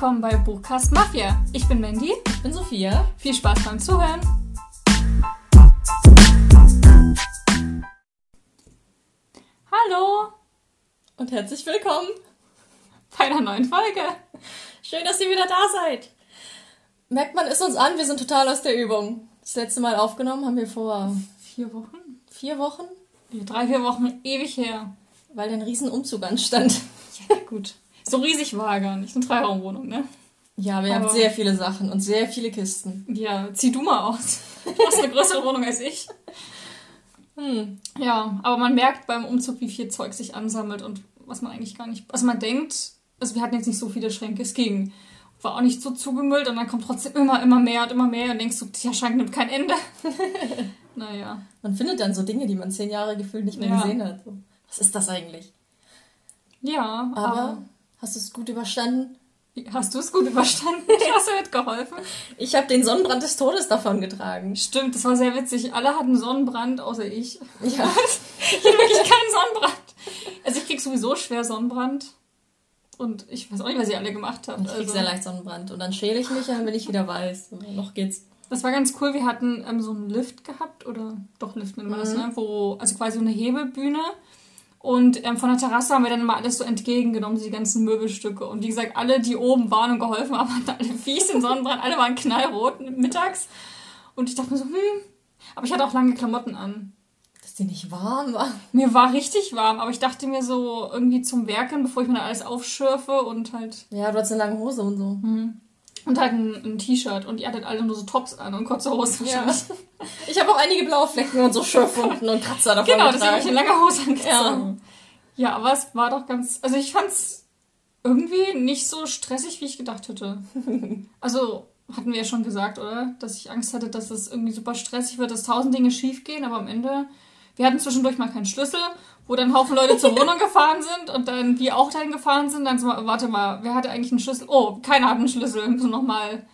willkommen bei Buchcast Mafia. Ich bin Mandy. Ich bin Sophia. Viel Spaß beim Zuhören. Hallo Und herzlich willkommen. bei einer neuen Folge. Schön, dass ihr wieder da seid. Merkt man es uns an, wir sind total aus der Übung. Das letzte Mal aufgenommen haben wir vor Vier Wochen? vier Wochen, Drei, vier Wochen, ewig her. weil ein Riesen-Umzug anstand. Ja, gut. So riesig war er gar nicht. Eine Dreiraumwohnung, ne? Ja, wir haben Aber- sehr viele Sachen und sehr viele Kisten. Ja, zieh du mal aus. Du hast eine größere Wohnung als ich. Hm. Ja, aber man merkt beim Umzug, wie viel Zeug sich ansammelt und was man eigentlich gar nicht. Also man denkt, also wir hatten jetzt nicht so viele Schränke, es ging. War auch nicht so zugemüllt und dann kommt trotzdem immer, immer mehr und immer mehr und denkst du, der Schrank nimmt kein Ende. naja. Man findet dann so Dinge, die man zehn Jahre gefühlt nicht mehr Ja. gesehen hat. Was ist das eigentlich? Ja, Aber, aber, hast du es gut überstanden? hast du es gut überstanden? Hast du mitgeholfen? Ich habe den Sonnenbrand des Todes davon getragen. Stimmt, das war sehr witzig. Alle hatten Sonnenbrand, außer ich. Ja. Ich hatte wirklich keinen Sonnenbrand. Also ich krieg sowieso schwer Sonnenbrand. Und ich weiß auch nicht, was ihr alle gemacht habt. Ich krieg Also, sehr leicht Sonnenbrand. Und dann schäle ich mich, und dann bin ich wieder weiß. Und noch geht's. das war ganz cool. Wir hatten ähm, so einen Lift gehabt. Oder doch, Lift nennt man das, ne? Wo, also quasi eine Hebebühne. Und ähm, von der Terrasse haben wir dann mal alles so entgegengenommen, die ganzen Möbelstücke. Und wie gesagt, alle, die oben waren und geholfen haben, hatten alle fies den Sonnenbrand. Alle waren knallrot mittags. Und ich dachte mir so, hm. Aber ich hatte auch lange Klamotten an. Dass die nicht warm war. Mir war richtig warm, aber ich dachte mir so irgendwie zum Werken, bevor ich mir da alles aufschürfe und halt Ja, du hast eine lange Hose und so. Und halt ein, ein T-Shirt und ihr hattet alle nur so Tops an und kurze Hosen Ja. Ich habe auch einige blaue Flecken und so Schürfwunden und Kratzer davon Genau, deswegen habe ich eine lange Hose angezogen. Ja. aber es war doch ganz, also ich fand's irgendwie nicht so stressig, wie ich gedacht hätte. Also hatten wir ja schon gesagt, oder? Dass ich Angst hatte, dass es irgendwie super stressig wird, dass tausend Dinge schief gehen, aber am Ende, wir hatten zwischendurch mal keinen Schlüssel, wo dann ein Haufen Leute zur Wohnung gefahren sind und dann wir auch dahin gefahren sind. Dann so, warte mal, wer hatte eigentlich einen Schlüssel? Oh, keiner hat einen Schlüssel. Wir müssen nochmal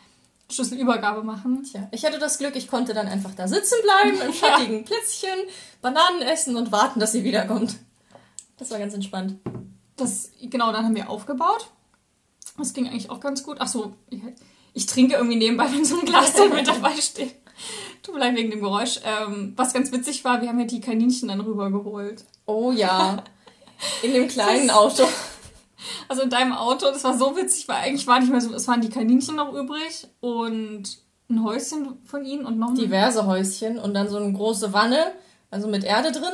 Schlüsselübergabe machen. Tja, ich hatte das Glück, ich konnte dann einfach da sitzen bleiben, im schattigen Plätzchen, Bananen essen und warten, dass sie wiederkommt. Das war ganz entspannt. Das, genau, dann haben wir aufgebaut. Das ging eigentlich auch ganz gut. Ach so, ich, ich trinke irgendwie nebenbei, wenn so ein Glas da mit dabei steht. Tut mir leid wegen dem Geräusch. Ähm, was ganz witzig war, wir haben ja die Kaninchen dann rübergeholt. Oh ja. In dem kleinen Auto. Also in deinem Auto, das war so witzig, weil eigentlich war nicht mehr so, es waren die Kaninchen noch übrig und ein Häuschen von ihnen und noch ein... Diverse Häuschen und dann so eine große Wanne, also mit Erde drin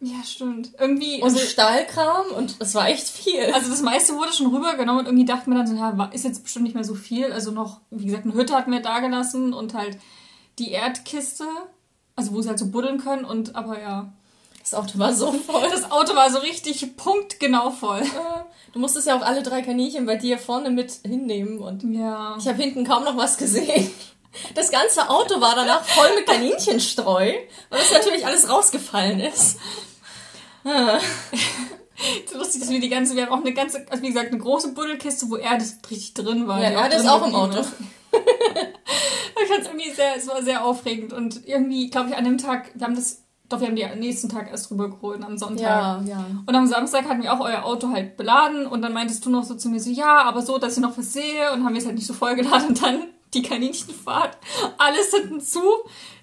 Ja, stimmt. Irgendwie... und Also, Stallkram und es war echt viel. also das meiste wurde schon rübergenommen und irgendwie dachten wir dann so, ja, ist jetzt bestimmt nicht mehr so viel. Also noch, wie gesagt, eine Hütte hatten wir da gelassen und halt die Erdkiste, also wo sie halt so buddeln können und aber ja. Das Auto war so voll. Das Auto war so richtig punktgenau voll. Du musstest ja auch alle drei Kaninchen bei dir vorne mit hinnehmen und Ja. ich habe hinten kaum noch was gesehen. Das ganze Auto war danach voll mit Kaninchenstreu, weil das natürlich alles rausgefallen ist. Ah. So lustig, dass wir die ganze, wir haben auch eine ganze, also wie gesagt, eine große Buddelkiste, wo Erde richtig drin war. Ja, Erde ist auch im Auto. ich fand es irgendwie sehr, es war sehr aufregend und irgendwie, glaube ich, an dem Tag, wir haben das, doch, wir haben die am nächsten Tag erst rübergeholt, am Sonntag. Ja, ja. Und am Samstag hatten wir auch euer Auto halt beladen und dann meintest du noch so zu mir so, ja, aber so, dass ich noch was sehe und haben wir es halt nicht so vollgeladen und dann die Kaninchenfahrt, alles hinten zu.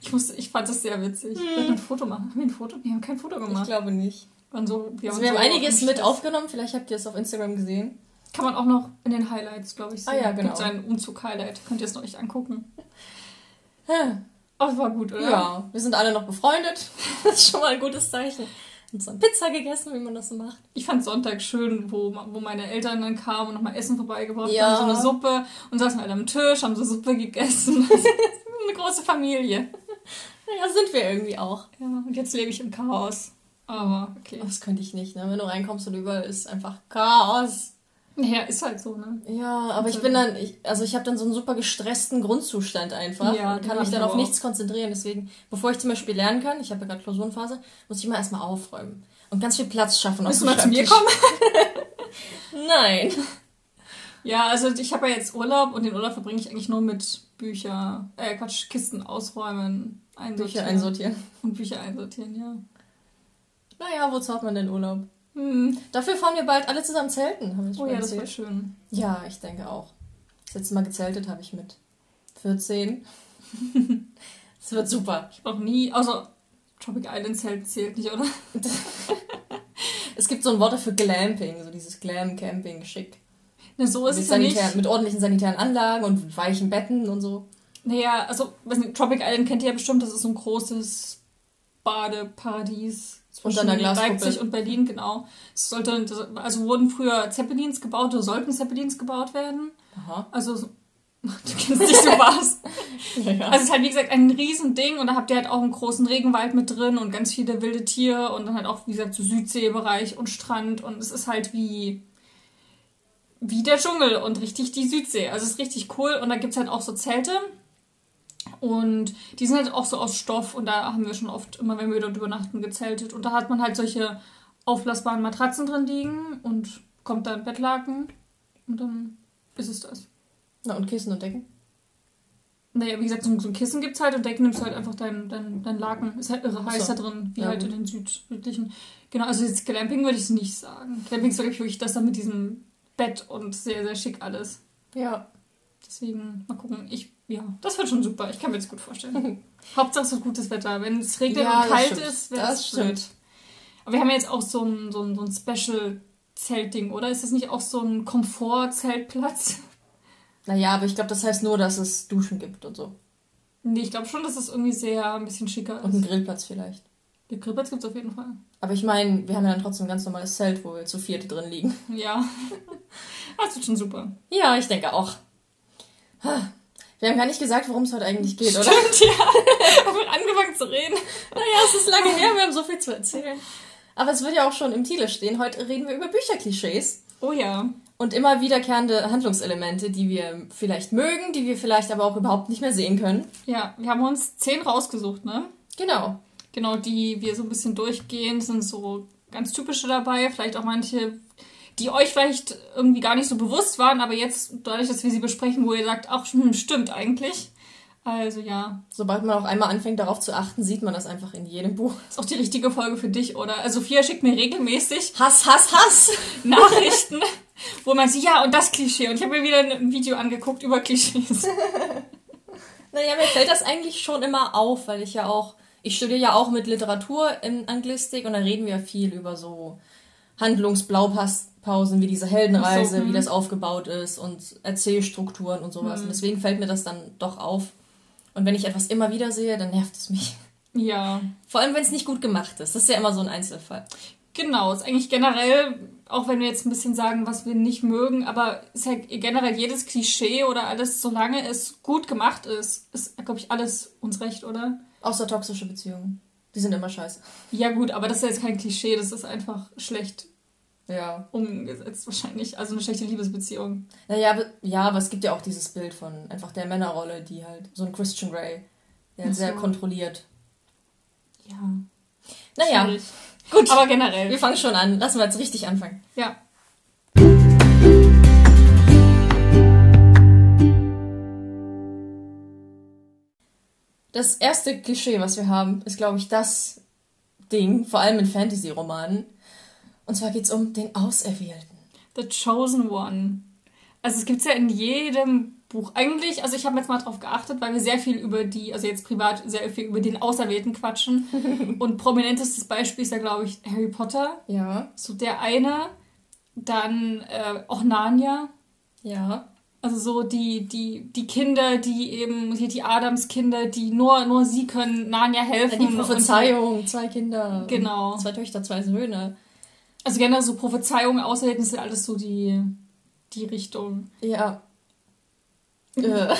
Ich musste, ich fand das sehr witzig. Wir wollten ein Foto machen. Haben wir ein Foto? Wir haben kein Foto Ich gemacht. glaube nicht. Und so, wir Also wir haben so einiges im mit aufgenommen, vielleicht habt ihr es auf Instagram gesehen. Kann man auch noch in den Highlights, glaube ich, sehen. Ah ja, genau. Gibt so ein Umzug-Highlight. Könnt ihr es noch echt angucken. Oh, das war gut, oder? ja, wir sind alle noch befreundet. Das ist schon mal ein gutes Zeichen. Und so Pizza gegessen, wie man das so macht. Ich fand Sonntag schön, wo, wo meine Eltern dann kamen und nochmal Essen vorbeigebracht Ja. haben. So eine Suppe. Und saßen alle am Tisch, haben so Suppe gegessen. eine große Familie. Ja, sind wir irgendwie auch. Ja, und jetzt lebe ich im Chaos. Aber okay. Das könnte ich nicht, ne? Wenn du reinkommst und überall ist einfach Chaos. Ja, ist halt so, ne? Ja, aber ich bin dann, ich, also ich habe dann so einen super gestressten Grundzustand einfach Ja, und kann mich ich dann auf nichts konzentrieren. Deswegen, bevor ich zum Beispiel lernen kann, ich habe ja gerade Klausurenphase, muss ich immer erstmal aufräumen und ganz viel Platz schaffen. dem mal zu mir kommen? Nein. Ja, also ich habe ja jetzt Urlaub und den Urlaub verbringe ich eigentlich nur mit Bücher, äh, Quatsch, Kisten ausräumen, einsortieren. Bücher einsortieren. Und Bücher einsortieren, ja. Naja, wozu hat man denn Urlaub? Hm. Dafür fahren wir bald alle zusammen zelten, haben wir Oh ja, das wird schön. Ja, ich denke auch. Das letzte Mal gezeltet habe ich mit 14. Das wird super. Ich noch nie, also Tropic Island Zelt zählt nicht, oder? Es gibt so ein Wort dafür Glamping, so dieses Glam-Camping, schick. Ne, so ist mit, es ja nicht. mit ordentlichen sanitären Anlagen und weichen Betten und so. Naja, also, weiß nicht, Tropic Island kennt ihr ja bestimmt, das ist so ein großes Badeparadies zwischen. Leipzig und Berlin, genau. Es sollte, also wurden früher Zeppelins gebaut oder sollten Zeppelins gebaut werden. Aha. Also, so- du kennst nicht so was. Ja, ja. Also es ist halt wie gesagt ein Riesending und da habt ihr halt auch einen großen Regenwald mit drin und ganz viele wilde Tiere und dann halt auch, wie gesagt, so Südseebereich und Strand und es ist halt wie, wie der Dschungel und richtig die Südsee. Also es ist richtig cool und da gibt's halt auch so Zelte und die sind halt auch so aus Stoff und da haben wir schon oft, immer wenn wir dort übernachten, gezeltet und da hat man halt solche aufblasbaren Matratzen drin liegen und kommt da ein Bettlaken und dann ist es das. Na, und Kissen und Decken? Naja, wie gesagt, so ein, Kissen gibt's halt und Decken nimmst du halt einfach dein, dein, dein Laken. Ist halt irre heiß so. da drin, wie Ja, halt gut. in den Süd, südlichen. Genau, also jetzt Glamping würde ich es nicht sagen. Glamping ist wirklich wirklich das da mit diesem Bett und sehr, sehr schick alles. Ja. Deswegen, mal gucken. Ich, ja, das wird schon super. Ich kann mir das gut vorstellen. Hauptsache es wird gutes Wetter. Wenn es regnet Ja, und kalt ist, wäre Das es blöd. Aber wir haben ja jetzt auch so ein, so ein, so ein Special-Zeltding, oder? Ist das nicht auch so ein Komfort-Zeltplatz? Naja, aber ich glaube, das heißt nur, dass es Duschen gibt und so. Nee, ich glaube schon, dass es irgendwie sehr ein bisschen schicker Und einen ist. Grillplatz vielleicht. Die Grillplatz gibt es auf jeden Fall. Aber ich meine, wir haben ja dann trotzdem ein ganz normales Zelt, wo wir zu vierte drin liegen. Ja. Das wird schon super. Ja, ich denke auch. Wir haben gar nicht gesagt, worum es heute eigentlich geht, oder? Stimmt, ja. Haben wir angefangen zu reden. Naja, es ist lange her, wir haben so viel zu erzählen. Aber es wird ja auch schon im Titel stehen. Heute reden wir über Bücherklischees Oh ja. und immer wiederkehrende Handlungselemente, die wir vielleicht mögen, die wir vielleicht aber auch überhaupt nicht mehr sehen können. Ja, wir haben uns zehn rausgesucht, ne? Genau. Genau, die wir so ein bisschen durchgehen, sind so ganz typische dabei. Vielleicht auch manche, die euch vielleicht irgendwie gar nicht so bewusst waren, aber jetzt, dadurch, dass wir sie besprechen, wo ihr sagt, ach, hm, stimmt eigentlich. Also ja, Sobald man auch einmal anfängt, darauf zu achten, sieht man das einfach in jedem Buch. ist auch die richtige Folge für dich, oder? Also Sophia schickt mir regelmäßig Hass, Hass, Hass! Nachrichten, wo man sieht, ja, und das Klischee. Und ich habe mir wieder ein Video angeguckt über Klischees. Naja, mir fällt das eigentlich schon immer auf, weil ich ja auch, ich studiere ja auch mit Literatur in Anglistik und da reden wir viel über so Handlungsblaupausen, wie diese Heldenreise, so, wie das aufgebaut ist und Erzählstrukturen und sowas. Und deswegen fällt mir das dann doch auf. Und wenn ich etwas immer wieder sehe, dann nervt es mich. Ja, Vor allem, wenn es nicht gut gemacht ist. Das ist ja immer so ein Einzelfall. genau. Ist eigentlich generell, auch wenn wir jetzt ein bisschen sagen, was wir nicht mögen, aber ist ja generell jedes Klischee oder alles, solange es gut gemacht ist, ist, glaube ich, alles uns recht, oder? Außer toxische Beziehungen. Die sind immer scheiße. Ja, gut, aber das ist ja jetzt kein Klischee, das ist einfach schlecht Ja. umgesetzt wahrscheinlich. Also eine schlechte Liebesbeziehung. Naja, ja, aber es gibt ja auch dieses Bild von einfach der Männerrolle, die halt, so ein Christian Grey, der Ach sehr so. kontrolliert. Ja. Naja, schwierig. gut. Aber generell. Wir fangen schon an. Lassen wir jetzt richtig anfangen. Ja. Das erste Klischee, was wir haben, ist, glaube ich, das Ding, vor allem in Fantasy-Romanen. Und zwar geht es um den Auserwählten. The Chosen One. Also es gibt's ja in jedem Buch. Eigentlich, also ich habe jetzt mal drauf geachtet, weil wir sehr viel über die, also jetzt privat sehr viel über den Auserwählten quatschen. Und prominentestes Beispiel ist ja, glaube ich, Harry Potter. Ja. So der eine. Dann äh, auch Narnia. Ja. Also so die, die, die Kinder, die eben, hier die Adams-Kinder, die nur, nur sie können Narnia helfen. Die Und- Prophezeiung, zwei Kinder. Genau. Zwei Töchter, zwei Söhne. Also generell so Prophezeiungen, Auserwählten sind alles so die, die Richtung. Ja. äh.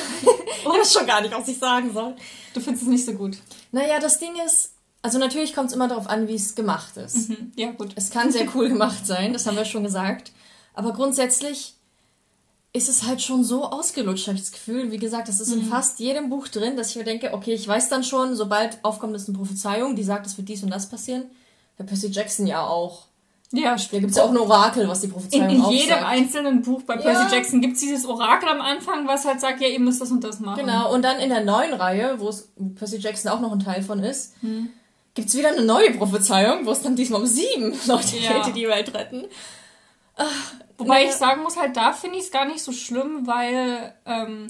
ich weiß schon gar nicht, was ich sagen soll. Du findest es nicht so gut. Naja, das Ding ist, also natürlich kommt es immer darauf an, wie es gemacht ist. Mhm. Ja, gut. Es kann sehr cool gemacht sein, das haben wir schon gesagt. Aber grundsätzlich ist es halt schon so ausgelutscht, habe ich das Gefühl. Wie gesagt, das ist in fast jedem Buch drin, dass ich mir denke, okay, ich weiß dann schon, sobald aufkommt, ist eine Prophezeiung, die sagt, es wird dies und das passieren. Bei Percy Jackson ja auch. Ja, Da gibt es ja auch ein Orakel, was die In, Prophezeiung in aufsagt. jedem einzelnen Buch bei Ja. Percy Jackson gibt es dieses Orakel am Anfang, was halt sagt, ja, ihr müsst das und das machen. Genau, und dann in der neuen Reihe, wo es Percy Jackson auch noch ein Teil von ist, Hm. gibt's wieder eine neue Prophezeiung, wo es dann diesmal um sieben Leute Ja. geht, die die Welt retten. Wobei ich sagen muss, halt, da finde ich es gar nicht so schlimm, weil ähm,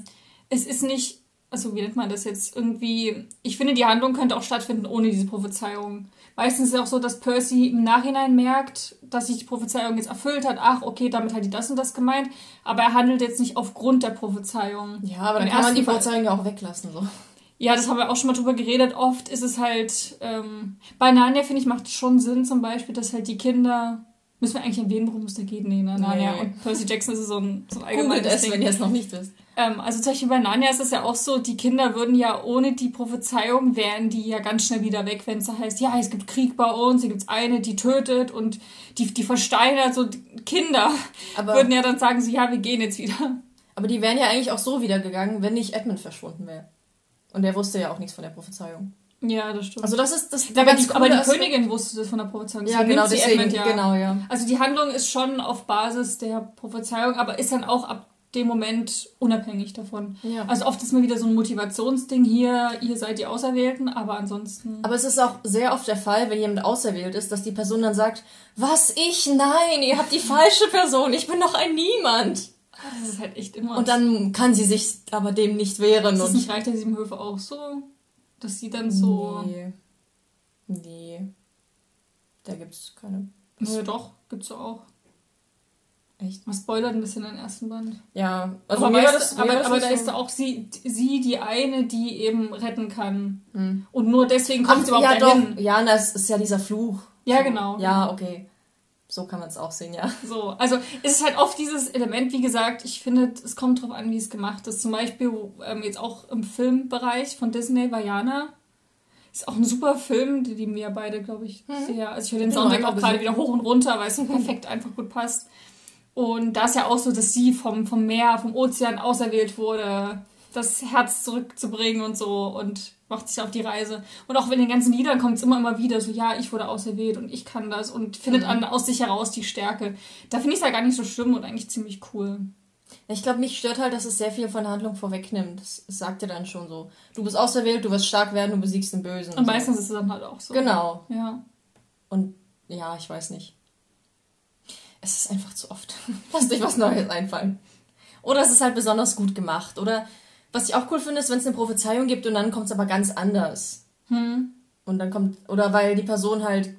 es ist nicht, also wie nennt man das jetzt, irgendwie, ich finde, die Handlung könnte auch stattfinden ohne diese Prophezeiung. Meistens ist es auch so, dass Percy im Nachhinein merkt, dass sich die Prophezeiung jetzt erfüllt hat. Ach, okay, damit hat die das und das gemeint. Aber er handelt jetzt nicht aufgrund der Prophezeiung. Ja, aber dann Im kann man die Prophezeiung ja auch weglassen. So. Ja, das haben wir auch schon mal drüber geredet. Oft ist es halt, ähm, bei Narnia, finde ich, macht es schon Sinn zum Beispiel, dass halt die Kinder, müssen wir eigentlich erwähnen, worum es da geht? Nee, ne? Narnia Nee. und Percy Jackson ist so ein, so ein Googelt allgemeines es, Ding. wenn ihr es noch nicht wisst. Ähm, also zum Beispiel bei Narnia ist es ja auch so, die Kinder würden ja ohne die Prophezeiung wären die ja ganz schnell wieder weg, wenn es da heißt, ja, es gibt Krieg bei uns, hier gibt's eine, die tötet und die, die versteinert, so Kinder Aber- würden ja dann sagen so, ja, wir gehen jetzt wieder. Aber die wären ja eigentlich auch so wieder gegangen, wenn nicht Edmund verschwunden wäre. Und der wusste ja auch nichts von der Prophezeiung. Ja, das stimmt. Also das ist das aber, die, aber die Aspekt. Königin wusste das von der Prophezeiung. Ja, deswegen genau, deswegen, Edmund, ja. genau, ja. Also die Handlung ist schon auf Basis der Prophezeiung, aber ist dann auch ab dem Moment unabhängig davon. Ja. Also oft ist mal wieder so ein Motivationsding hier, ihr seid die Auserwählten, aber ansonsten. Aber es ist auch sehr oft der Fall, wenn jemand auserwählt ist, dass die Person dann sagt, was ich? Nein, ihr habt die falsche Person, ich bin doch ein Niemand. Das ist halt echt immer. Und dann kann sie sich aber dem nicht wehren. ist es Und nicht Reich der sieben Höfe auch so, dass sie dann so. Nee. Nee. Da gibt's keine. Naja, doch, gibt's ja auch. Echt? Man spoilert ein bisschen den ersten Band. Ja, also aber weißt das, aber, aber da so- ist da auch sie, sie die eine, die eben retten kann. Und nur deswegen kommt Ach, sie überhaupt ja, dahin. doch. Ja, das ist ja dieser Fluch. Ja, genau. Ja, okay. So kann man es auch sehen, ja. So, also es ist halt oft dieses Element, wie gesagt, ich finde, es kommt drauf an, wie es gemacht ist. Zum Beispiel ähm, jetzt auch im Filmbereich von Disney, Vajana. Ist auch ein super Film, die lieben wir beide, glaube ich, sehr. Also ich höre den Soundtrack auch gerade wieder hoch und runter, weil es so perfekt einfach gut passt. Und da ist ja auch so, dass sie vom, vom Meer, vom Ozean auserwählt wurde, das Herz zurückzubringen und so und macht sich auf die Reise. Und auch in den ganzen Liedern kommt es immer, immer wieder so, ja, ich wurde auserwählt und ich kann das und findet an, aus sich heraus die Stärke. Da finde ich es ja gar nicht so schlimm und eigentlich ziemlich cool. Ich glaube, mich stört halt, dass es sehr viel von der Handlung vorwegnimmt. Das, sagt ja dann schon so. Du bist auserwählt, du wirst stark werden, du besiegst den Bösen. Und so. meistens ist es dann halt auch so. Genau. Ja. Und ja, ich weiß nicht. Es ist einfach zu oft. Lass dich was Neues einfallen. Oder es ist halt besonders gut gemacht. Oder was ich auch cool finde, ist, wenn es eine Prophezeiung gibt und dann kommt es aber ganz anders. Hm. Und dann kommt, oder weil die Person halt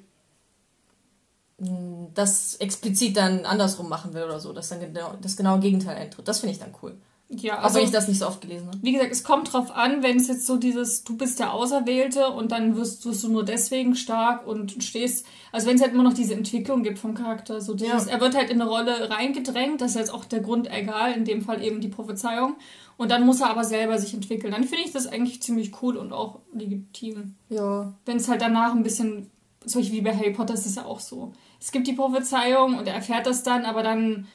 mh, das explizit dann andersrum machen will oder so, dass dann genau, das genaue Gegenteil eintritt. Das finde ich dann cool. Ja, Auch also wenn ich das nicht so oft gelesen habe. wie gesagt, es kommt drauf an, wenn es jetzt so dieses, du bist der Auserwählte und dann wirst, wirst du nur deswegen stark und stehst, also wenn es halt immer noch diese Entwicklung gibt vom Charakter, so dieses, Ja. er wird halt in eine Rolle reingedrängt, das ist jetzt auch der Grund egal, in dem Fall eben die Prophezeiung und dann muss er aber selber sich entwickeln. Dann finde ich das eigentlich ziemlich cool und auch legitim. Ja. Wenn es halt danach ein bisschen, so wie bei Harry Potter ist es ja auch so. Es gibt die Prophezeiung und er erfährt das dann, aber dann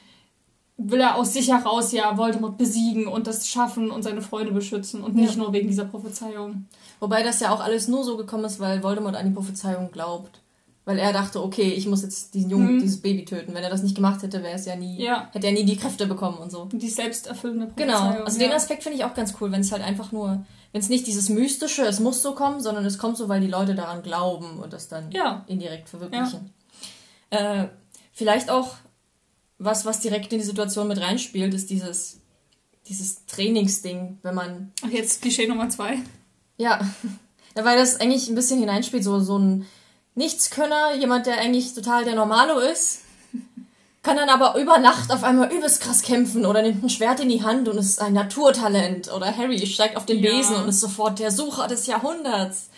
will er aus sich heraus ja Voldemort besiegen und das schaffen und seine Freunde beschützen und nicht Ja. nur wegen dieser Prophezeiung. Wobei das ja auch alles nur so gekommen ist, weil Voldemort an die Prophezeiung glaubt. Weil er dachte, okay, ich muss jetzt diesen Jungen, Mhm. dieses Baby töten. Wenn er das nicht gemacht hätte, wäre es ja nie, Ja. hätte er nie die Kräfte bekommen und so. Die selbsterfüllende Genau. Prophezeiung. Also ja. den Aspekt finde ich auch ganz cool, wenn es halt einfach nur, wenn es nicht dieses mystische, es muss so kommen, sondern es kommt so, weil die Leute daran glauben und das dann Ja. indirekt verwirklichen. Äh, vielleicht auch was, was direkt in die Situation mit reinspielt, ist dieses, dieses Trainingsding, wenn man Ach, jetzt Klischee Nummer zwei. Ja, ja, weil das eigentlich ein bisschen hineinspielt, so, so ein Nichtskönner, jemand, der eigentlich total der Normalo ist, kann dann aber über Nacht auf einmal übelst krass kämpfen oder nimmt ein Schwert in die Hand und ist ein Naturtalent. Oder Harry steigt auf den Ja. Besen und ist sofort der Sucher des Jahrhunderts.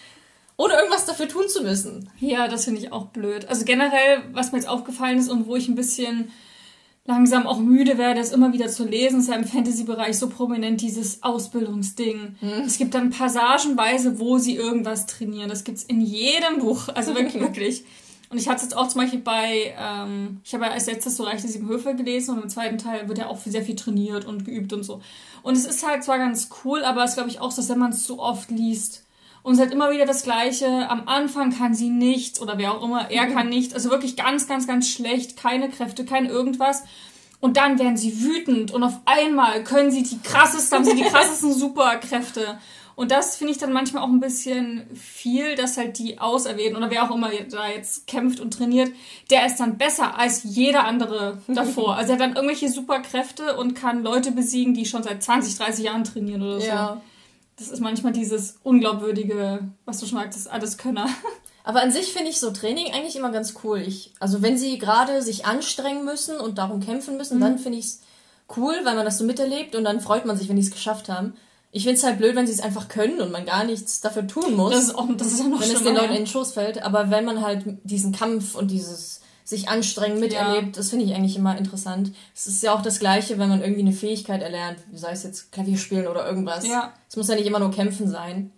Ohne irgendwas dafür tun zu müssen. Ja, das finde ich auch blöd. Also generell, was mir jetzt aufgefallen ist und wo ich ein bisschen langsam auch müde werde, ist immer wieder zu lesen, ist ja im Fantasy-Bereich so prominent dieses Ausbildungsding. Es gibt dann passagenweise, wo sie irgendwas trainieren. Das gibt's in jedem Buch. Also wirklich, wirklich. Und ich hatte es jetzt auch zum Beispiel bei, ähm, ich habe ja als letztes so leichte sieben Höfe gelesen und im zweiten Teil wird ja auch sehr viel trainiert und geübt und so. Und es ist halt zwar ganz cool, aber es glaube ich auch, so, dass wenn man es zu oft liest, und es hat immer wieder das Gleiche. Am Anfang kann sie nichts oder wer auch immer, er kann nichts. Also wirklich ganz, ganz, ganz schlecht. Keine Kräfte, kein irgendwas. Und dann werden sie wütend und auf einmal können sie die krassesten, haben sie die krassesten Superkräfte. Und das finde ich dann manchmal auch ein bisschen viel, dass halt die Auserwählten oder wer auch immer da jetzt kämpft und trainiert, der ist dann besser als jeder andere davor. also er hat dann irgendwelche Superkräfte und kann Leute besiegen, die schon seit 20, 30 Jahren trainieren oder so. Ja. Das ist manchmal dieses unglaubwürdige, was du schon sagtest, alles Könner. Aber an sich finde ich so Training eigentlich immer ganz cool. Ich, also wenn sie gerade sich anstrengen müssen und darum kämpfen müssen, mhm. dann finde ich es cool, weil man das so miterlebt und dann freut man sich, wenn die es geschafft haben. Ich finde es halt blöd, wenn sie es einfach können und man gar nichts dafür tun muss. Das ist, auch, das ist ja noch Wenn es den Leuten in den Schoß fällt. Aber wenn man halt diesen Kampf und dieses sich anstrengen miterlebt, ja. das finde ich eigentlich immer interessant. Es ist ja auch das Gleiche, wenn man irgendwie eine Fähigkeit erlernt, sei es jetzt Klavierspielen oder irgendwas. Ja. Es muss ja nicht immer nur kämpfen sein.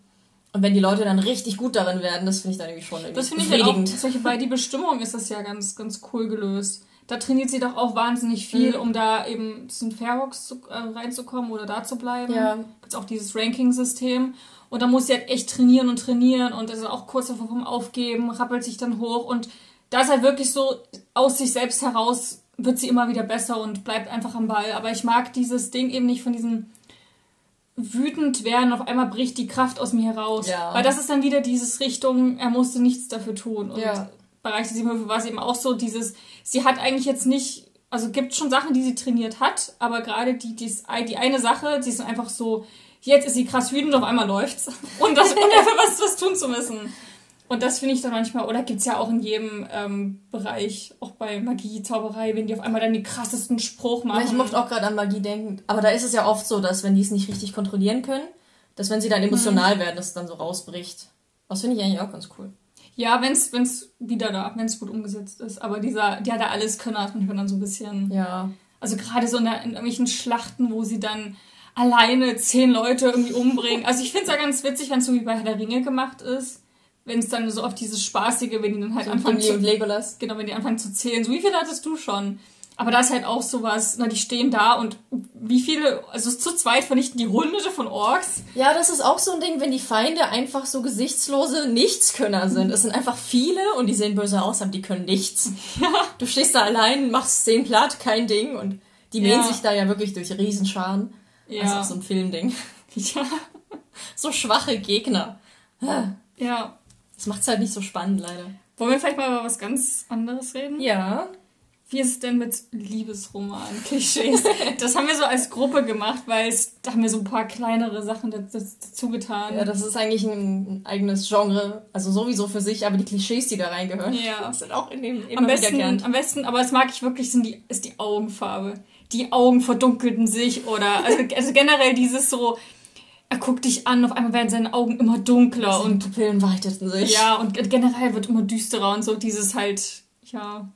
Und wenn die Leute dann richtig gut darin werden, das finde ich dann irgendwie schon irgendwie Das finde ich halt auch, solche, bei die Bestimmung ist das ja ganz, ganz cool gelöst. Da trainiert sie doch auch wahnsinnig viel, mhm. um da eben zum Fairbox zu, äh, reinzukommen oder da zu bleiben. Ja. Gibt auch dieses Ranking-System. Und da muss sie halt echt trainieren und trainieren und ist auch kurz davor vom Aufgeben, rappelt sich dann hoch und da ist halt wirklich so, aus sich selbst heraus wird sie immer wieder besser und bleibt einfach am Ball. Aber ich mag dieses Ding eben nicht von diesem wütend werden, auf einmal bricht die Kraft aus mir heraus. Ja. Weil das ist dann wieder dieses Richtung, er musste nichts dafür tun. Und ja. bei Reich der Siebenhöfe war es eben auch so, dieses, sie hat eigentlich jetzt nicht, also gibt schon Sachen, die sie trainiert hat, aber gerade die, die, die eine Sache, sie ist einfach so, jetzt ist sie krass wütend, auf einmal läuft's. Und das, ohne was, was tun zu müssen. Und das finde ich dann manchmal, oder gibt es ja auch in jedem ähm, Bereich, auch bei Magie, Zauberei, wenn die auf einmal dann den krassesten Spruch machen. ich mochte auch gerade an Magie denken. Aber da ist es ja oft so, dass wenn die es nicht richtig kontrollieren können, dass wenn sie dann emotional mhm. werden, dass es dann so rausbricht. Das finde ich eigentlich auch ganz cool. Ja, wenn es wenn's wieder da, wenn es gut umgesetzt ist. Aber dieser, der da alles können, hat manchmal dann so ein bisschen. Ja. Also gerade so in, der, in irgendwelchen Schlachten, wo sie dann alleine zehn Leute irgendwie umbringen. Also ich finde es ja ganz witzig, wenn es so wie bei Herr der Ringe gemacht ist wenn es dann so auf dieses Spaßige, wenn die dann halt so anfangen zu... Legolas. Genau, wenn die anfangen zu zählen. So, wie viele hattest du schon? Aber da ist halt auch sowas, na, die stehen da und wie viele, also zu zweit vernichten die Hunderte von Orks. Ja, das ist auch so ein Ding, wenn die Feinde einfach so gesichtslose Nichtskönner sind. Es sind einfach viele und die sehen böse aus, aber die können nichts. Ja. Du stehst da allein, machst zehn platt, kein Ding und die mähen sich da ja wirklich durch Riesenscharen. Ja. Das ist auch so ein Filmding. Ja. So schwache Gegner. Ja. Das macht es halt nicht so spannend, leider. Wollen wir vielleicht mal über was ganz anderes reden? Ja. Wie ist es denn mit Liebesroman-Klischees? das haben wir so als Gruppe gemacht, weil es, da haben wir so ein paar kleinere Sachen dazu getan. Ja, das ist eigentlich ein eigenes Genre, also sowieso für sich, aber die Klischees, die da reingehören, ja. sind auch in dem immer am besten, Am besten, aber das mag ich wirklich, sind die, ist die Augenfarbe. Die Augen verdunkelten sich oder, also, also generell dieses so, er guckt dich an, auf einmal werden seine Augen immer dunkler seine und Pupillen weiteten sich. Ja, und generell wird immer düsterer und so dieses halt, ja.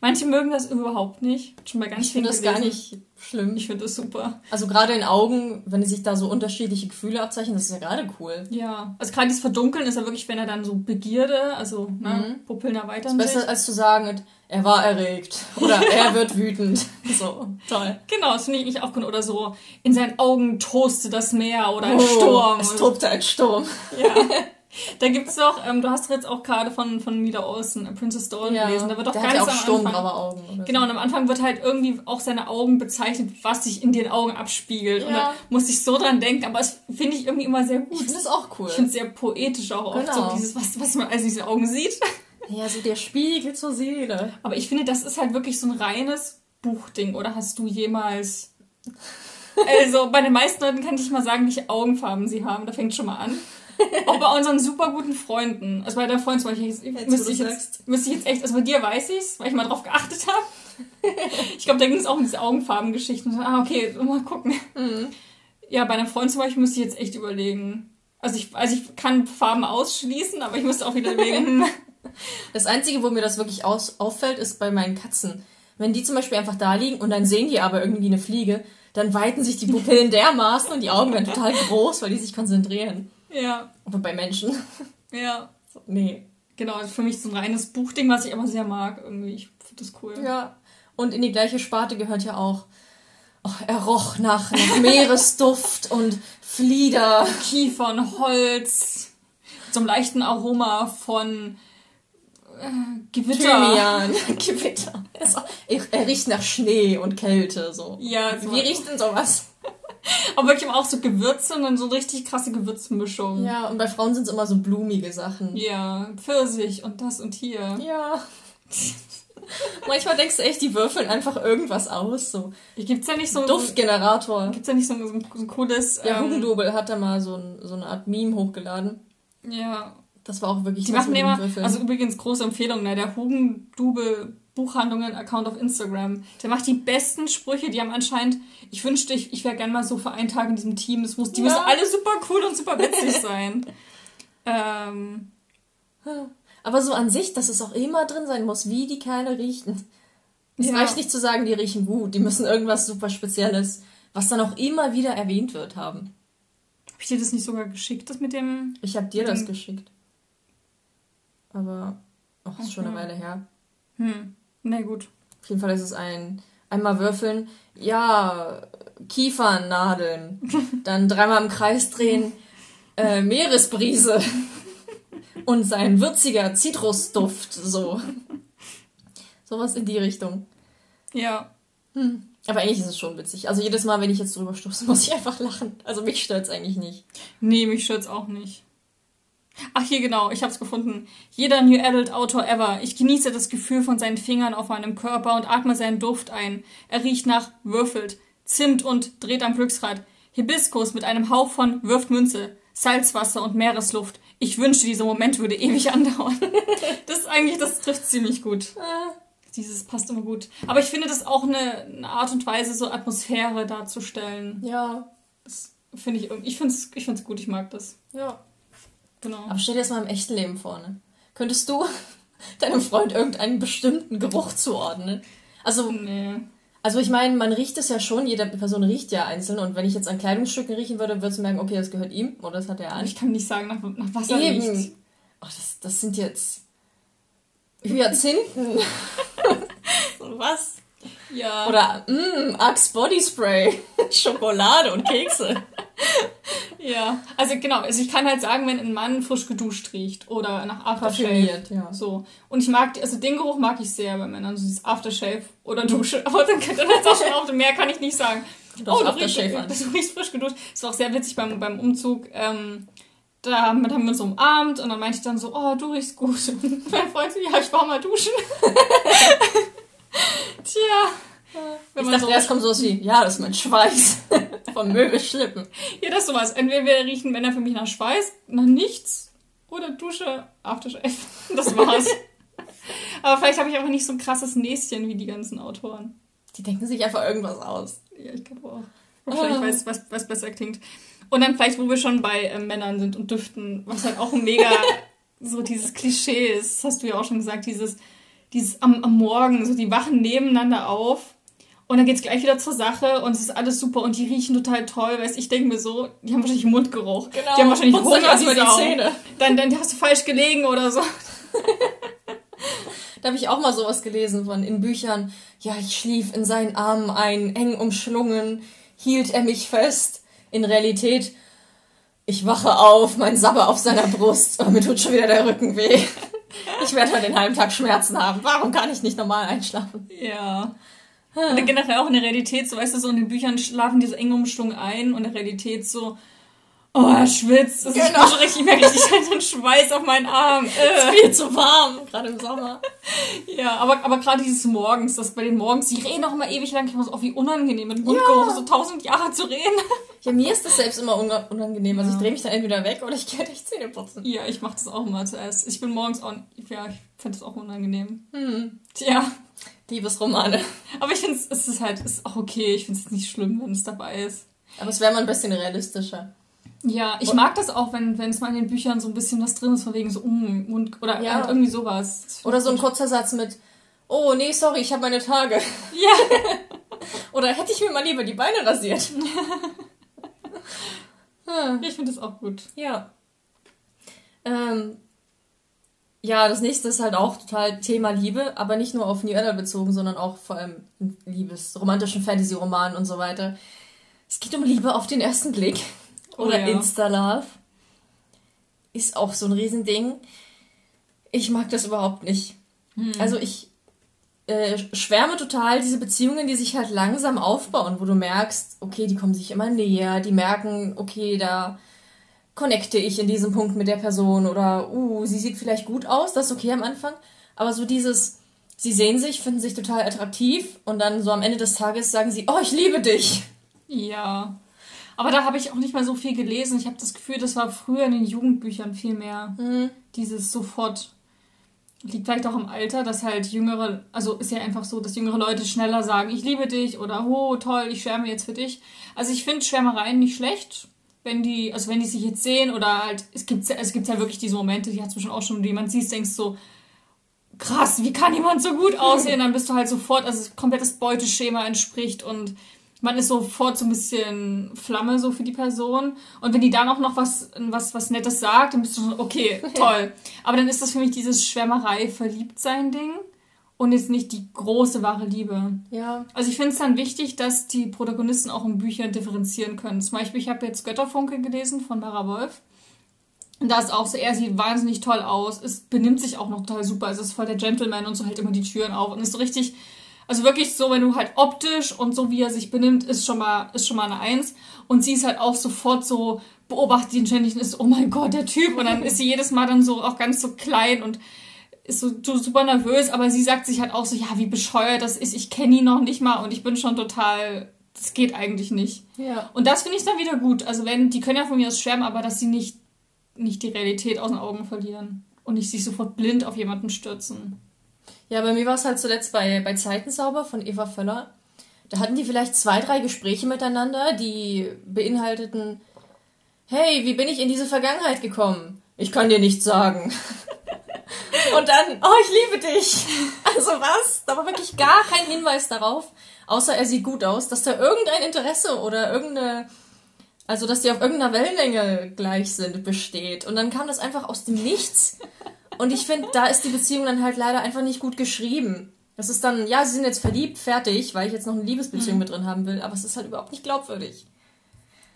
Manche mögen das überhaupt nicht. Schon bei ganz ich finde das gar nicht schlimm. Ich finde das super. Also gerade in Augen, wenn sich da so unterschiedliche Gefühle abzeichnen, das ist ja gerade cool. Ja. Also gerade dieses Verdunkeln ist ja wirklich, wenn er dann so Begierde, also ne, mhm. Pupillen erweitern. Das ist besser als zu sagen, er war erregt oder er wird wütend. So, toll. Genau, das finde ich auch gut. Oder so, in seinen Augen toste das Meer oder ein oh, Sturm. Es tobte ein Sturm. Ja. Da gibt es doch, ähm, du hast jetzt auch gerade von, von Mila Olsen, Princess Dawn ja, gelesen. Da wird doch ganz hat ja auch sturmgraue Augen. Genau, und am Anfang wird halt irgendwie auch seine Augen bezeichnet, was sich in den Augen abspiegelt. Ja. Und da muss ich so dran denken, aber das finde ich irgendwie immer sehr gut. Ich finde das auch cool. Ich finde es sehr poetisch auch genau. oft, so genau. dieses, was, was man als diese Augen sieht. Ja, so der Spiegel zur Seele. Aber ich finde, das ist halt wirklich so ein reines Buchding. Oder hast du jemals. Also, bei den meisten Leuten kann ich mal sagen, welche Augenfarben sie haben. Da fängt schon mal an. Auch bei unseren super guten Freunden. Also bei der Freund zum Beispiel, jetzt, müsste, ich jetzt, müsste ich jetzt echt, also bei dir weiß ich es, weil ich mal drauf geachtet habe. ich glaube, da ging es auch um diese Augenfarbengeschichten. Ah, okay, mal gucken. Mhm. Ja, bei einer Freund zum Beispiel müsste ich jetzt echt überlegen. Also ich, also ich kann Farben ausschließen, aber ich müsste auch wieder überlegen. Das Einzige, wo mir das wirklich aus, auffällt, ist bei meinen Katzen. Wenn die zum Beispiel einfach da liegen und dann sehen die aber irgendwie eine Fliege, dann weiten sich die Pupillen dermaßen und die Augen werden total groß, weil die sich konzentrieren. Ja. Aber bei Menschen. Ja. So, nee. Genau, für mich so ein reines Buchding, was ich aber sehr mag. Irgendwie, ich finde das cool. Ja. Und in die gleiche Sparte gehört ja auch, oh, er roch nach, nach Meeresduft und Flieder. Kiefern, Holz. Mit so einem leichten Aroma von äh, Gewitter. Thymian. Gewitter. Er, er, riecht nach Schnee und Kälte, so. Ja, so. Wie riecht denn sowas? Aber wirklich auch so Gewürze und dann so richtig krasse Gewürzmischung. Ja, und bei Frauen sind es immer so blumige Sachen. Ja, Pfirsich und das und hier. Ja. Manchmal denkst du echt, die würfeln einfach irgendwas aus. So. Gibt's da nicht so Duftgenerator. Gibt's da nicht so, ein, so ein cooles. Ja, ähm, Hugendubel hat da mal so, ein, so eine Art Meme hochgeladen. Ja. Das war auch wirklich Die machen immer, also übrigens große Empfehlung, ne, der Hugendubel Buchhandlungen-Account auf Instagram. Der macht die besten Sprüche, die haben anscheinend, ich wünschte, ich, ich wäre gern mal so für einen Tag in diesem Team. Das muss, die Ja. müssen alle super cool und super witzig sein. ähm, Aber so an sich, dass es auch immer drin sein muss, wie die Kerle riechen. Es Ja. reicht nicht zu sagen, die riechen gut. Die müssen irgendwas super Spezielles, was dann auch immer wieder erwähnt wird, haben. hab ich dir das nicht sogar geschickt, das mit dem. Ich habe dir das geschickt. Aber, ach, ist schon eine Okay. Weile her. Hm, na gut. Auf jeden Fall ist es ein, einmal würfeln, ja, Kiefernnadeln, dann dreimal im Kreis drehen, äh, Meeresbrise und sein würziger Zitrusduft, so. Sowas in die Richtung. Ja. Hm. Aber eigentlich ist es schon witzig. Also jedes Mal, wenn ich jetzt drüber stoße, muss ich einfach lachen. Also mich stört's eigentlich nicht. Nee, mich stört's auch nicht. Ach, hier genau, ich hab's gefunden. Jeder New Adult Autor ever. Ich genieße das Gefühl von seinen Fingern auf meinem Körper und atme seinen Duft ein. Er riecht nach würfelt, Zimt und dreht am Glücksrad. Hibiskus mit einem Hauch von wirft Münze, Salzwasser und Meeresluft. Ich wünschte, dieser Moment würde ewig andauern. das ist eigentlich, das trifft ziemlich gut. Dieses passt immer gut. Aber ich finde das auch eine, eine Art und Weise, so Atmosphäre darzustellen. Ja, Das finde ich, ich finde es ich find's gut, ich mag das. ja. Genau. Aber stell dir das mal im echten Leben vor, ne? Könntest du deinem Freund irgendeinen bestimmten Geruch zuordnen? Also, Nee. also ich meine, man riecht es ja schon, jede Person riecht ja einzeln und wenn ich jetzt an Kleidungsstücken riechen würde, würdest du merken, okay, das gehört ihm oder das hat er an. ich kann nicht sagen, nach, nach was er Eben. riecht. Oh, das, das sind jetzt Hyazinthen. Was? Ja. Oder, mmm, Axe Body Spray. Schokolade und Kekse. Ja. Also genau, also ich kann halt sagen, wenn ein Mann frisch geduscht riecht oder nach Aftershave. Ja. So. Und ich mag, also den Geruch mag ich sehr bei Männern, so dieses Aftershave oder Dusche. Aber dann, dann hat's auch schon auf, mehr kann ich nicht sagen. Du hast du Aftershave riechst, du riechst frisch geduscht. Das war auch sehr witzig beim, beim Umzug. Ähm, da haben, wir- haben wir uns umarmt und dann meinte ich dann so, oh, du riechst gut. Und mein Freund so, ja, ich war mal duschen. Tja. Wenn Ich dachte so, erst kommt sowas wie, ja, das ist mein Schweiß. Vom Möbelschlippen. ja, das ist sowas. Entweder riechen Männer für mich nach Schweiß, nach nichts oder Dusche, Aftershave. Das war's. Aber vielleicht habe ich einfach nicht so ein krasses Näschen wie die ganzen Autoren. Die denken sich einfach irgendwas aus. Ja, ich glaube auch. Wahrscheinlich Ah. weiß, was, was besser klingt. Und dann vielleicht, wo wir schon bei äh, Männern sind und Düften, was halt auch ein mega so dieses Klischee ist, das hast du ja auch schon gesagt, dieses, dieses am, am Morgen, so die wachen nebeneinander auf und dann geht's gleich wieder zur Sache und es ist alles super und die riechen total toll, weißt ich denke mir so, die haben wahrscheinlich Mundgeruch. Die haben wahrscheinlich Hunger, erstmal die Sau. Zähne. Dann, dann hast du falsch gelegen oder so. Da habe ich auch mal sowas gelesen von in Büchern. Ja, ich schlief in seinen Armen ein, eng umschlungen, hielt er mich fest. In Realität, ich wache auf, mein Sabber auf seiner Brust. Oh, mir tut schon wieder der Rücken weh. Ich werde heute den halben Tag Schmerzen haben. Warum kann ich nicht normal einschlafen? Ja. Und dann generell auch in der Realität, so weißt du, so in den Büchern schlafen die so eng umschlungen ein und in der Realität so, oh, er schwitzt. Also Ich Genau. bin schon richtig, ich merke richtig halt einen Schweiß auf meinen Arm. Äh. Viel zu warm, gerade im Sommer. Ja, aber, aber gerade dieses Morgens, das bei den Morgens, die reden auch immer ewig lang, ich muss auch wie unangenehm mit Mundgeruch so tausend Jahre zu reden. Ja, mir ist das selbst immer unangenehm. Also ich drehe mich dann entweder weg oder ich gehe echt Zähne putzen. Ja, ich mache das auch immer zuerst. Ich bin morgens auch, ja, ich finde das auch unangenehm. Hm. Tja, Liebesromane. aber ich finde es ist halt, es ist auch okay. Ich finde es nicht schlimm, wenn es dabei ist. Aber es wäre mal ein bisschen realistischer. Ja, ich Und- mag das auch, wenn wenn es mal in den Büchern so ein bisschen was drin ist, von wegen so, um, Mund, oder Ja. irgendwie sowas. Oder so ein kurzer Satz mit, oh nee, sorry, ich habe meine Tage. Ja, Oder hätte ich mir mal lieber die Beine rasiert. Hm, ich finde das auch gut. ja. Ähm, ja, das nächste ist halt auch total Thema Liebe, aber nicht nur auf New Adult bezogen, sondern auch vor allem Liebes, romantischen Fantasy-Romanen und so weiter. Es geht um Liebe auf den ersten Blick. Oh Oder ja. Insta-Love. Ist auch so ein Riesending. Ich mag das überhaupt nicht. Hm. Also ich, äh, schwärme total diese Beziehungen, die sich halt langsam aufbauen, wo du merkst, okay, die kommen sich immer näher, die merken, okay, da connecte ich in diesem Punkt mit der Person oder, uh, sie sieht vielleicht gut aus, das ist okay am Anfang, aber so dieses, sie sehen sich, finden sich total attraktiv und dann so am Ende des Tages sagen sie, oh, ich liebe dich. Ja. Aber da habe ich auch nicht mal so viel gelesen. Ich habe das Gefühl, das war früher in den Jugendbüchern viel mehr. Mhm. Dieses sofort. Liegt vielleicht auch im Alter, dass halt jüngere, also ist ja einfach so, dass jüngere Leute schneller sagen, ich liebe dich oder oh toll, ich schwärme jetzt für dich. Also ich finde Schwärmereien nicht schlecht, wenn die, also wenn die sich jetzt sehen oder halt, es gibt, es gibt ja wirklich diese Momente, die hat es bestimmt auch schon, wenn du jemanden siehst, denkst so, krass, wie kann jemand so gut aussehen? Dann bist du halt sofort, also komplettes Beuteschema entspricht und man ist sofort so ein bisschen Flamme so für die Person. Und wenn die dann auch noch was, was, was Nettes sagt, dann bist du schon, okay, toll. Aber dann ist das für mich dieses Schwärmerei-Verliebtsein-Ding und jetzt nicht die große wahre Liebe. Ja. Also ich finde es dann wichtig, dass die Protagonisten auch in Büchern differenzieren können. Zum Beispiel, ich habe jetzt Götterfunke gelesen von Mara Wolf. Und da ist auch so, er sieht wahnsinnig toll aus, es benimmt sich auch noch total super, es ist voll der Gentleman und so hält immer die Türen auf und ist so richtig also wirklich so, wenn du halt optisch und so wie er sich benimmt, ist schon mal, ist schon mal eine Eins. Und sie ist halt auch sofort so, beobachtet ihn ständig und ist, oh mein Gott, der Typ. Und dann ist sie jedes Mal dann so auch ganz so klein und ist so super nervös, aber sie sagt sich halt auch so, ja, wie bescheuert das ist, ich kenne ihn noch nicht mal und ich bin schon total, das geht eigentlich nicht. Ja. Und das finde ich dann wieder gut. Also wenn, die können ja von mir aus schwärmen, aber dass sie nicht, nicht die Realität aus den Augen verlieren und nicht sich sofort blind auf jemanden stürzen. Ja, bei mir war es halt zuletzt bei, bei Zeitensauber von Eva Völler. Da hatten die vielleicht zwei, drei Gespräche miteinander, die beinhalteten, hey, wie bin ich in diese Vergangenheit gekommen? Ich kann dir nichts sagen. Und dann, oh, ich liebe dich. Also was? Da war wirklich gar kein Hinweis darauf, außer er sieht gut aus, dass da irgendein Interesse oder irgendeine, also dass die auf irgendeiner Wellenlänge gleich sind, besteht. Und dann kam das einfach aus dem Nichts. Und ich finde, da ist die Beziehung dann halt leider einfach nicht gut geschrieben. Das ist dann, ja, sie sind jetzt verliebt, fertig, weil ich jetzt noch eine Liebesbeziehung mhm. mit drin haben will, aber es ist halt überhaupt nicht glaubwürdig.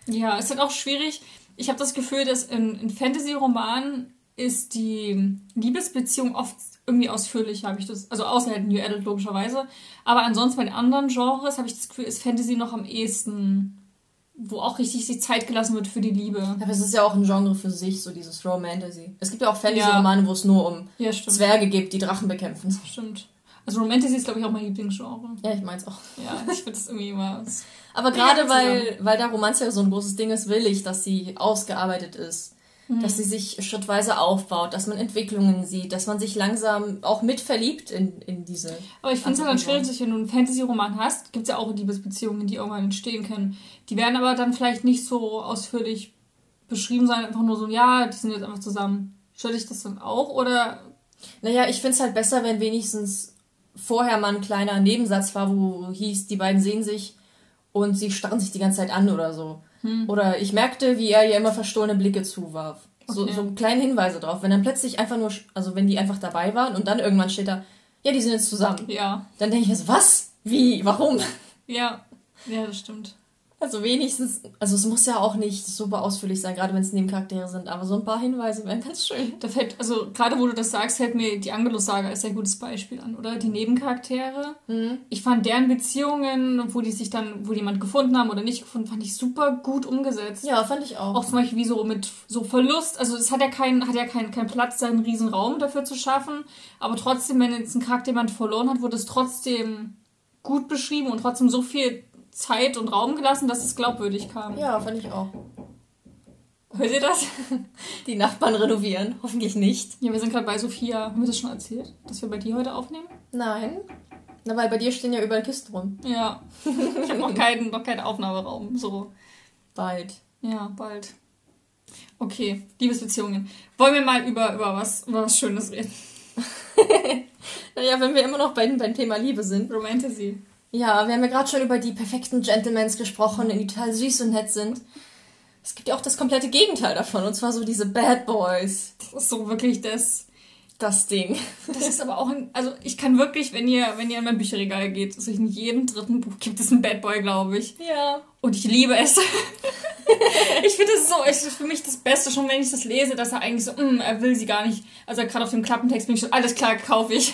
Ja, es ist halt auch schwierig. Ich habe das Gefühl, dass in, in Fantasy-Romanen ist die Liebesbeziehung oft irgendwie ausführlicher, habe ich das, also außer halt New Adult logischerweise. Aber ansonsten bei den anderen Genres habe ich das Gefühl, ist Fantasy noch am ehesten wo auch richtig sich Zeit gelassen wird für die Liebe. Aber es ist ja auch ein Genre für sich, so dieses Romantasy. Es gibt ja auch Fantasy-Romane, ja. wo es nur um ja, Zwerge gibt, die Drachen bekämpfen. Stimmt. Also Romantasy ist, glaube ich, auch mein Lieblingsgenre. Ja, ich meins auch. Ja, ich finde das irgendwie immer... Aber gerade weil, weil da Romanze ja so ein großes Ding ist, will ich, dass sie ausgearbeitet ist dass sie sich schrittweise aufbaut, dass man Entwicklungen sieht, dass man sich langsam auch mit verliebt in, in diese. Aber ich finde es ja dann schwierig, wenn du einen Fantasy-Roman hast, gibt es ja auch Liebesbeziehungen, die irgendwann entstehen können. Die werden aber dann vielleicht nicht so ausführlich beschrieben sein, einfach nur so, ja, die sind jetzt einfach zusammen. Stört dich das dann auch oder? Naja, ich finde es halt besser, wenn wenigstens vorher mal ein kleiner Nebensatz war, wo hieß, die beiden sehen sich und sie starren sich die ganze Zeit an oder so. Hm. Oder ich merkte, wie er ihr immer verstohlene Blicke zuwarf. So, okay. so kleine Hinweise drauf. Wenn dann plötzlich einfach nur, also wenn die einfach dabei waren und dann irgendwann steht da, ja, die sind jetzt zusammen. Ja. Dann denke ich mir so, was? Wie? Warum? Ja, ja, das stimmt. Also wenigstens, also es muss ja auch nicht super ausführlich sein, gerade wenn es Nebencharaktere sind, aber so ein paar Hinweise wären ganz schön. Da fällt, also gerade wo du das sagst, fällt mir die Angelus-Saga als sehr gutes Beispiel an, oder? Die Nebencharaktere. Mhm. Ich fand deren Beziehungen, wo die sich dann, wo die jemand gefunden haben oder nicht gefunden, fand ich super gut umgesetzt. Ja, fand ich auch. Auch zum Beispiel wie so mit so Verlust, also es hat ja keinen, hat ja keinen kein Platz, seinen riesen Raum dafür zu schaffen, aber trotzdem, wenn jetzt ein Charakter jemand verloren hat, wurde es trotzdem gut beschrieben und trotzdem so viel Zeit und Raum gelassen, dass es glaubwürdig kam. Ja, fand ich auch. Hört ihr das? Die Nachbarn renovieren. Hoffentlich nicht. Ja, wir sind gerade bei Sophia. Haben wir das schon erzählt? Dass wir bei dir heute aufnehmen? Nein. Na, weil bei dir stehen ja überall Kisten rum. Ja. Ich habe noch keinen, noch keinen Aufnahmeraum. So. Bald. Ja, bald. Okay, Liebesbeziehungen. Wollen wir mal über, über, was, über was Schönes reden? naja, wenn wir immer noch bei, beim Thema Liebe sind. Romantasy. Ja, wir haben ja gerade schon über die perfekten Gentlemans gesprochen, die total süß und nett sind. Es gibt ja auch das komplette Gegenteil davon, und zwar so diese Bad Boys. Das ist so wirklich das, das Ding. Das ist aber auch ein, also ich kann wirklich, wenn ihr, wenn ihr in mein Bücherregal geht, also in jedem dritten Buch gibt es einen Bad Boy, glaube ich. Ja. Und ich liebe es. ich finde es so, es ist für mich das Beste, schon wenn ich das lese, dass er eigentlich so, mm, er will sie gar nicht. Also gerade auf dem Klappentext bin ich so, alles klar, kaufe ich.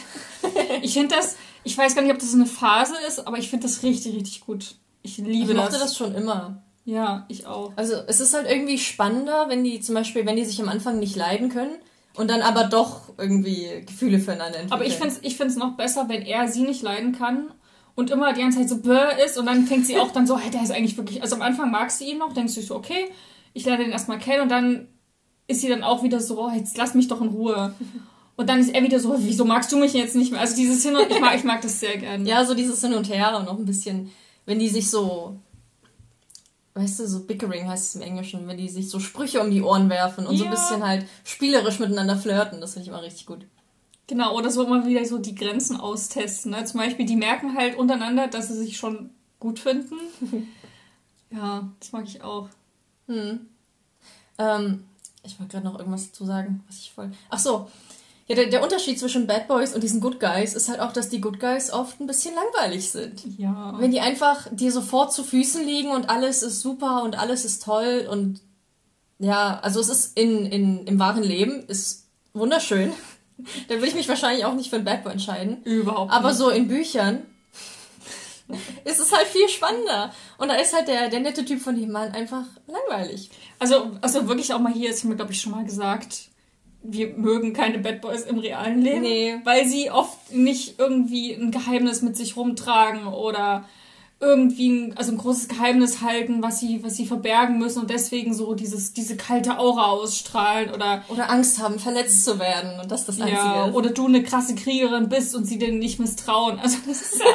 ich finde das, Ich weiß gar nicht, ob das eine Phase ist, aber ich finde das richtig, richtig gut. Ich liebe ich mochte das. das schon immer. Ja, ich auch. Also es ist halt irgendwie spannender, wenn die zum Beispiel, wenn die sich am Anfang nicht leiden können und dann aber doch irgendwie Gefühle füreinander entwickeln. Aber ich finde es ich find's noch besser, wenn er sie nicht leiden kann und immer die ganze Zeit so bäh ist und dann fängt sie auch dann so, hey, der ist eigentlich wirklich, also am Anfang magst du ihn noch, denkst du so, okay, ich lerne den erstmal kennen und dann ist sie dann auch wieder so, oh, jetzt lass mich doch in Ruhe. Und dann ist er wieder so, wieso magst du mich jetzt nicht mehr? Also dieses Hin und ich mag, ich mag das sehr gerne. Ja, so dieses Hin und Her und auch ein bisschen, wenn die sich so, weißt du, so Bickering heißt es im Englischen, wenn die sich so Sprüche um die Ohren werfen und ja. so ein bisschen halt spielerisch miteinander flirten, das finde ich immer richtig gut. Genau, oder so immer wieder so die Grenzen austesten. Ne? Zum Beispiel, die merken halt untereinander, dass sie sich schon gut finden. ja, das mag ich auch. Hm. Ähm, ich wollte gerade noch irgendwas dazu sagen, was ich voll. Ach so. Ja, der, der Unterschied zwischen Bad Boys und diesen Good Guys ist halt auch, dass die Good Guys oft ein bisschen langweilig sind. Ja. Wenn die einfach dir sofort zu Füßen liegen und alles ist super und alles ist toll und ja, also es ist in, in, im wahren Leben ist wunderschön. da würde ich mich wahrscheinlich auch nicht für ein Bad Boy entscheiden. Überhaupt nicht. Aber so in Büchern ist es halt viel spannender. Und da ist halt der, der nette Typ von dem Mann einfach langweilig. Also, also wirklich auch mal hier, das haben wir, glaube ich, schon mal gesagt, wir mögen keine Bad Boys im realen Leben. Nee. Weil sie oft nicht irgendwie ein Geheimnis mit sich rumtragen oder irgendwie ein, also ein großes Geheimnis halten, was sie, was sie verbergen müssen und deswegen so dieses, diese kalte Aura ausstrahlen oder. Oder Angst haben, verletzt zu werden und das ist das Einzige ja, Oder du eine krasse Kriegerin bist und sie dir nicht misstrauen. Also das ist ja,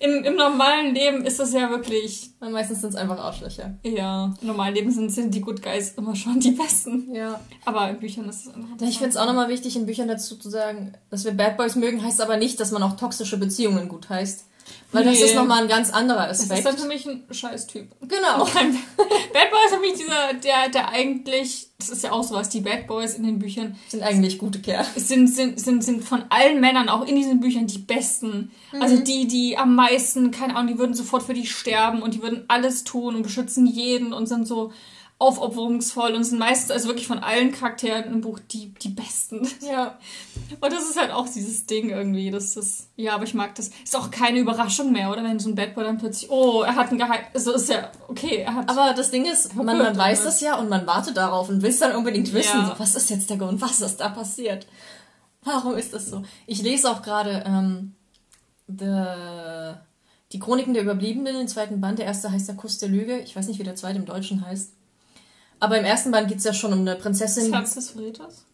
im, im normalen Leben ist das ja wirklich. Und meistens sind es einfach Arschlöcher. Ja, im normalen Leben sind, sind die Good Guys immer schon die Besten. Ja. Aber in Büchern ist es einfach. Ich finde es auch nochmal wichtig, in Büchern dazu zu sagen, dass wir Bad Boys mögen, heißt aber nicht, dass man auch toxische Beziehungen gut heißt. Weil nee. das ist nochmal ein ganz anderer Aspekt. Das ist dann für mich ein Scheißtyp. Genau. Bad Boy ist für mich dieser, der, der eigentlich, das ist ja auch sowas, die Bad Boys in den Büchern. Sind eigentlich gute Kerle. Sind, sind, sind, sind von allen Männern, auch in diesen Büchern, die besten. Mhm. Also die, die am meisten, keine Ahnung, die würden sofort für dich sterben und die würden alles tun und beschützen jeden und sind so aufopferungsvoll und sind meistens also wirklich von allen Charakteren im Buch die, die besten. Ja. Und das ist halt auch dieses Ding irgendwie. Das ist, ja, aber ich mag das. Ist auch keine Überraschung mehr, oder? Wenn so ein Bad Boy dann plötzlich, oh, er hat ein Geheimnis. Also ist ja, okay, er hat. Aber das Ding ist, man, man weiß das ja und man wartet darauf und will es dann unbedingt wissen. Ja. So, was ist jetzt der Grund? Was ist da passiert? Warum ist das so? Ich lese auch gerade ähm, the, die Chroniken der Überbliebenen, den zweiten Band. Der erste heißt der Kuss der Lüge. Ich weiß nicht, wie der zweite im Deutschen heißt. Aber im ersten Band geht es ja schon um eine Prinzessin. Das Herz des Verräters?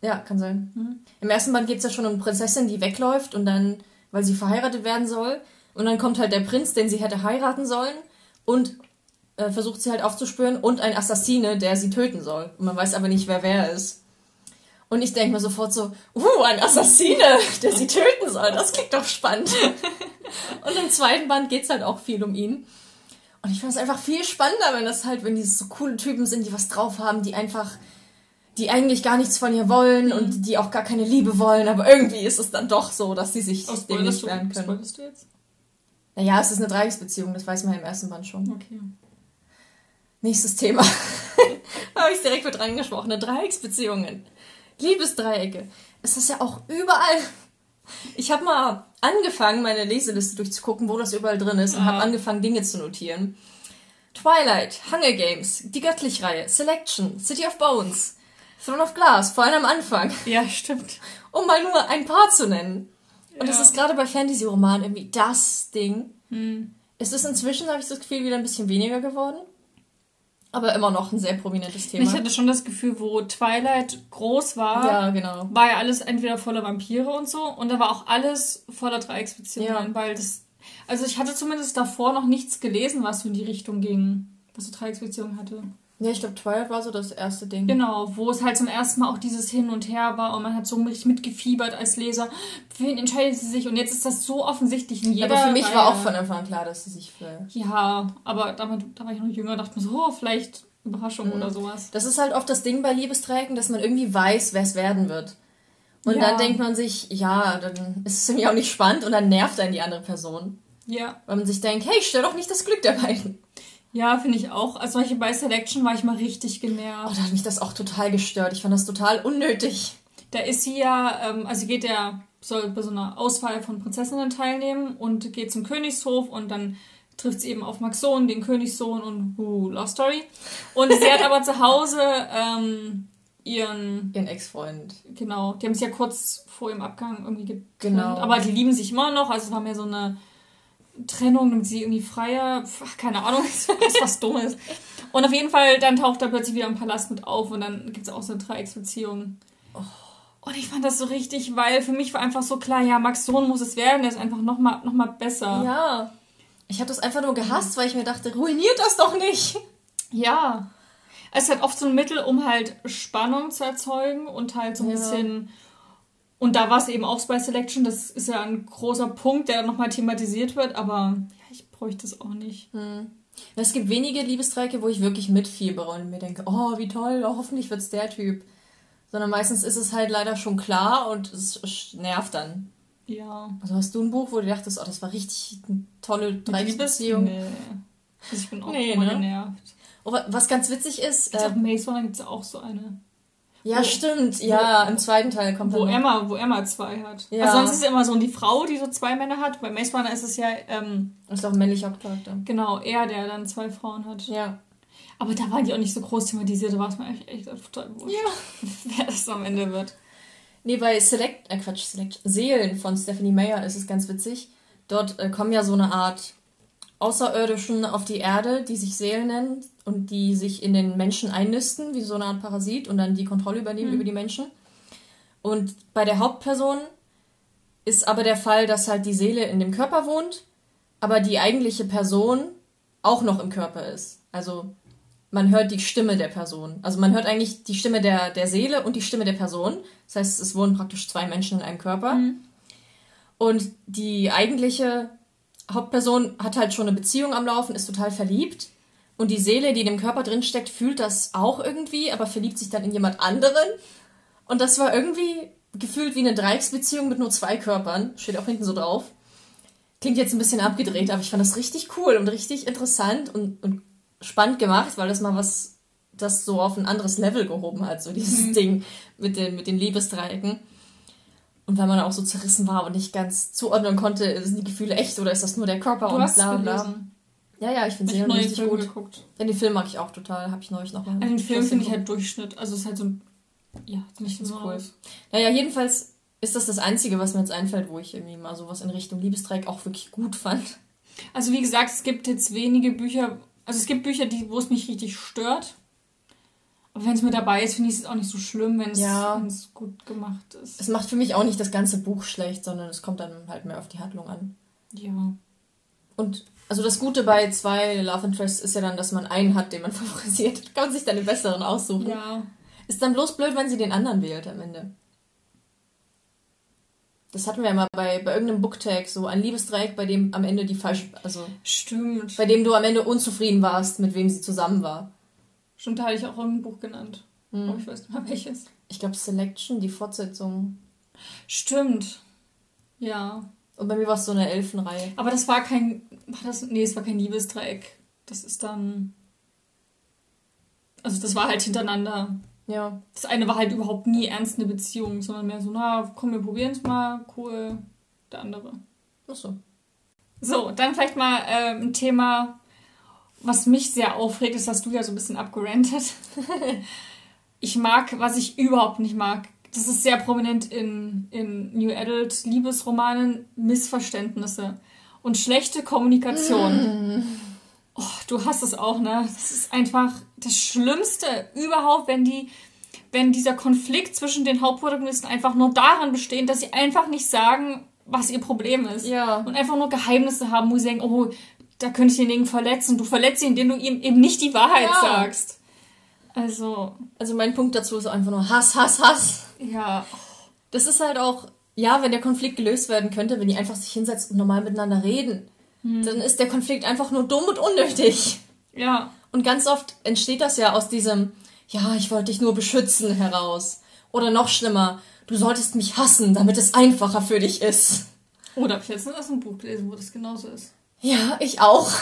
Ja, kann sein. Mhm. Im ersten Band geht es ja schon um eine Prinzessin, die wegläuft und dann, weil sie verheiratet werden soll. Und dann kommt halt der Prinz, den sie hätte heiraten sollen und äh, versucht sie halt aufzuspüren und ein Assassine, der sie töten soll. Und man weiß aber nicht, wer wer ist. Und ich denke mir sofort so, uh, ein Assassine, der sie töten soll. Das klingt doch spannend. und im zweiten Band geht es halt auch viel um ihn. Und ich fand es einfach viel spannender, wenn das halt, wenn die so coole Typen sind, die was drauf haben, die einfach, die eigentlich gar nichts von ihr wollen mhm. und die auch gar keine Liebe wollen, aber irgendwie ist es dann doch so, dass sie sich oh, dem nicht wehren können. Spoilerst du jetzt? Naja, es ist eine Dreiecksbeziehung, das weiß man ja im ersten Band schon. Okay. Nächstes Thema. Habe ich direkt mit reingesprochen. Dreiecksbeziehungen. Liebesdreiecke. Es ist ja auch überall ich habe mal angefangen, meine Leseliste durchzugucken, wo das überall drin ist, und ah. habe angefangen, Dinge zu notieren. Twilight, Hunger Games, die Göttlich-Reihe, Selection, City of Bones, Throne of Glass, vor allem am Anfang. Ja, stimmt. Um mal nur ein paar zu nennen. Und es ist gerade bei Fantasy-Romanen irgendwie das Ding. Hm. Es ist inzwischen, habe ich das Gefühl, wieder ein bisschen weniger geworden aber immer noch ein sehr prominentes Thema. Ich hatte schon das Gefühl, wo Twilight groß war, ja, genau. war ja alles entweder voller Vampire und so und da war auch alles voller Dreiecksbeziehungen, ja. weil das also ich hatte zumindest davor noch nichts gelesen, was so in die Richtung ging, was so Dreiecksbeziehungen hatte. Ja, ich glaube, Twilight war so das erste Ding. Genau, wo es halt zum ersten Mal auch dieses Hin und Her war und man hat so richtig mitgefiebert als Leser. Für wen entscheidet sie sich? Und jetzt ist das so offensichtlich in jeder Aber für mich Reihe. war auch von Anfang an klar, dass sie sich für... Ja, aber damit, da war ich noch jünger, dachte mir so, oh, vielleicht Überraschung mhm. oder sowas. Das ist halt oft das Ding bei Liebesträgen, dass man irgendwie weiß, wer es werden wird. Und ja. dann denkt man sich, ja, dann ist es irgendwie auch nicht spannend und dann nervt einen die andere Person. Ja. Weil man sich denkt, hey, stell doch nicht das Glück der beiden. Ja, finde ich auch. Als solche bei Selection war ich mal richtig genervt. Oh, da hat mich das auch total gestört. Ich fand das total unnötig. Da ist sie ja, ähm, also geht der soll bei so einer Auswahl von Prinzessinnen teilnehmen und geht zum Königshof und dann trifft sie eben auf Maxon, den Königssohn und uh, Love Story. Und sie hat aber zu Hause ähm, ihren... Ihren Ex-Freund. Genau, die haben sich ja kurz vor ihrem Abgang irgendwie getrennt. Genau. Aber die lieben sich immer noch, also es war mehr so eine Trennung, damit sie irgendwie freier, ach, keine Ahnung, was, was Dummes. Und auf jeden Fall, dann taucht er plötzlich wieder im Palast mit auf und dann gibt es auch so eine Dreiecksbeziehung. Und ich fand das so richtig, weil für mich war einfach so klar, ja, Max Sohn muss es werden, der ist einfach nochmal noch mal besser. Ja. Ich habe das einfach nur gehasst, weil ich mir dachte, ruiniert das doch nicht. Ja. Es ist halt oft so ein Mittel, um halt Spannung zu erzeugen und halt so ein Ja. bisschen. Und da war es eben auch Spy Selection, das ist ja ein großer Punkt, der nochmal thematisiert wird, aber ja, ich bräuchte es auch nicht. Es gibt wenige Liebesdreiecke, wo ich wirklich mitfiebere und mir denke, oh, wie toll, oh, hoffentlich wird's der Typ. Sondern meistens ist es halt leider schon klar und es nervt dann. Ja. Also hast du ein Buch, wo du dachtest, oh, das war richtig eine tolle Dreiecksbeziehung? Nee. Also ich bin auch Nee, ne? genervt. Oh, wa- was ganz witzig ist, Gibt's äh, auch Maze Runner gibt es ja auch so eine. Ja wo- stimmt, ja, im zweiten Teil kommt Wo Emma, wo Emma zwei hat. Ja. Also sonst ist es immer so die Frau, die so zwei Männer hat. Bei Maze Runner ist es ja, ähm, Das ist auch ein männlicher Hauptcharakter. genau, er, der dann zwei Frauen hat. Ja. Aber da waren die auch nicht so groß thematisiert, da war es mir eigentlich echt total wurscht, Ja. wer das am Ende wird. Nee, bei Select, äh Quatsch, Select, Seelen von Stephanie Meyer ist es ganz witzig. Dort äh, kommen ja so eine Art Außerirdischen auf die Erde, die sich Seelen nennen und die sich in den Menschen einnisten, wie so eine Art Parasit und dann die Kontrolle übernehmen über die Menschen. Und bei der Hauptperson ist aber der Fall, dass halt die Seele in dem Körper wohnt, aber die eigentliche Person auch noch im Körper ist. Also man hört die Stimme der Person. Also man hört eigentlich die Stimme der, der Seele und die Stimme der Person. Das heißt, es wohnen praktisch zwei Menschen in einem Körper. Und die eigentliche Hauptperson hat halt schon eine Beziehung am Laufen, ist total verliebt. Und die Seele, die in dem Körper drin steckt, fühlt das auch irgendwie, aber verliebt sich dann in jemand anderen. Und das war irgendwie gefühlt wie eine Dreiecksbeziehung mit nur zwei Körpern. Steht auch hinten so drauf. Klingt jetzt ein bisschen abgedreht, aber ich fand das richtig cool und richtig interessant und, und spannend gemacht, weil das mal was, das so auf ein anderes Level gehoben hat, so dieses Ding mit den, mit den Liebesdreiecken. Und weil man auch so zerrissen war und nicht ganz zuordnen konnte, sind die Gefühle echt oder ist das nur der Körper Du und hast bla bla. gelesen. Ja, ja, ich finde sie richtig Film gut. geguckt. Ja, den Film mag ich auch total, habe ich neulich nochmal. Also den Film finde ich halt Durchschnitt. Also es ist halt so ein. Ja, nicht so cool. Naja, jedenfalls ist das das Einzige, was mir jetzt einfällt, wo ich irgendwie mal sowas in Richtung Liebesdreieck auch wirklich gut fand. Also wie gesagt, es gibt jetzt wenige Bücher. Also es gibt Bücher, die, wo es mich richtig stört. Wenn es mit dabei ist, finde ich es auch nicht so schlimm, wenn es Ja. gut gemacht ist. Es macht für mich auch nicht das ganze Buch schlecht, sondern es kommt dann halt mehr auf die Handlung an. Ja. Und also das Gute bei zwei Love Interests ist ja dann, dass man einen hat, den man favorisiert. Kann man sich dann den besseren aussuchen. Ja. Ist dann bloß blöd, wenn sie den anderen wählt am Ende. Das hatten wir ja mal bei, bei irgendeinem Booktag, so ein Liebesdreieck, bei dem am Ende die falsche, also Stimmt. bei dem du am Ende unzufrieden warst, mit wem sie zusammen war. Stimmt, da hatte ich auch irgendein Buch genannt. Hm. Aber ich weiß nicht mehr welches. Ich glaube Selection, die Fortsetzung. Stimmt. Ja. Und bei mir war es so eine Elfenreihe. Aber das war kein. War das, nee, es war kein Liebesdreieck. Das ist dann. Also das war halt hintereinander. Ja. Das eine war halt überhaupt nie ernst eine Beziehung, sondern mehr so, na, komm, wir probieren es mal, cool. Der andere. Achso. So, dann vielleicht mal ähm, ein Thema, was mich sehr aufregt, ist, hast du ja so ein bisschen abgerantet. ich mag, was ich überhaupt nicht mag, das ist sehr prominent in, in New Adult Liebesromanen, Missverständnisse und schlechte Kommunikation. Oh, du hast es auch, ne? Das ist einfach das Schlimmste überhaupt, wenn die, wenn dieser Konflikt zwischen den Hauptprotagonisten einfach nur daran besteht, dass sie einfach nicht sagen, was ihr Problem ist. Ja. Und einfach nur Geheimnisse haben, wo sie denken, oh, da könnte ich denjenigen verletzen. Du verletzt ihn, indem du ihm eben nicht die Wahrheit Ja. sagst. Also, Also mein Punkt dazu ist einfach nur Hass, Hass, Hass. ja. Das ist halt auch, ja, wenn der Konflikt gelöst werden könnte, wenn die einfach sich hinsetzen und normal miteinander reden, dann ist der Konflikt einfach nur dumm und unnötig. Ja. Und ganz oft entsteht das ja aus diesem, ja, ich wollte dich nur beschützen heraus. Oder noch schlimmer, du solltest mich hassen, damit es einfacher für dich ist. Oder hab ich letztens erst ein Buch gelesen, wo das genauso ist. Ja, ich auch.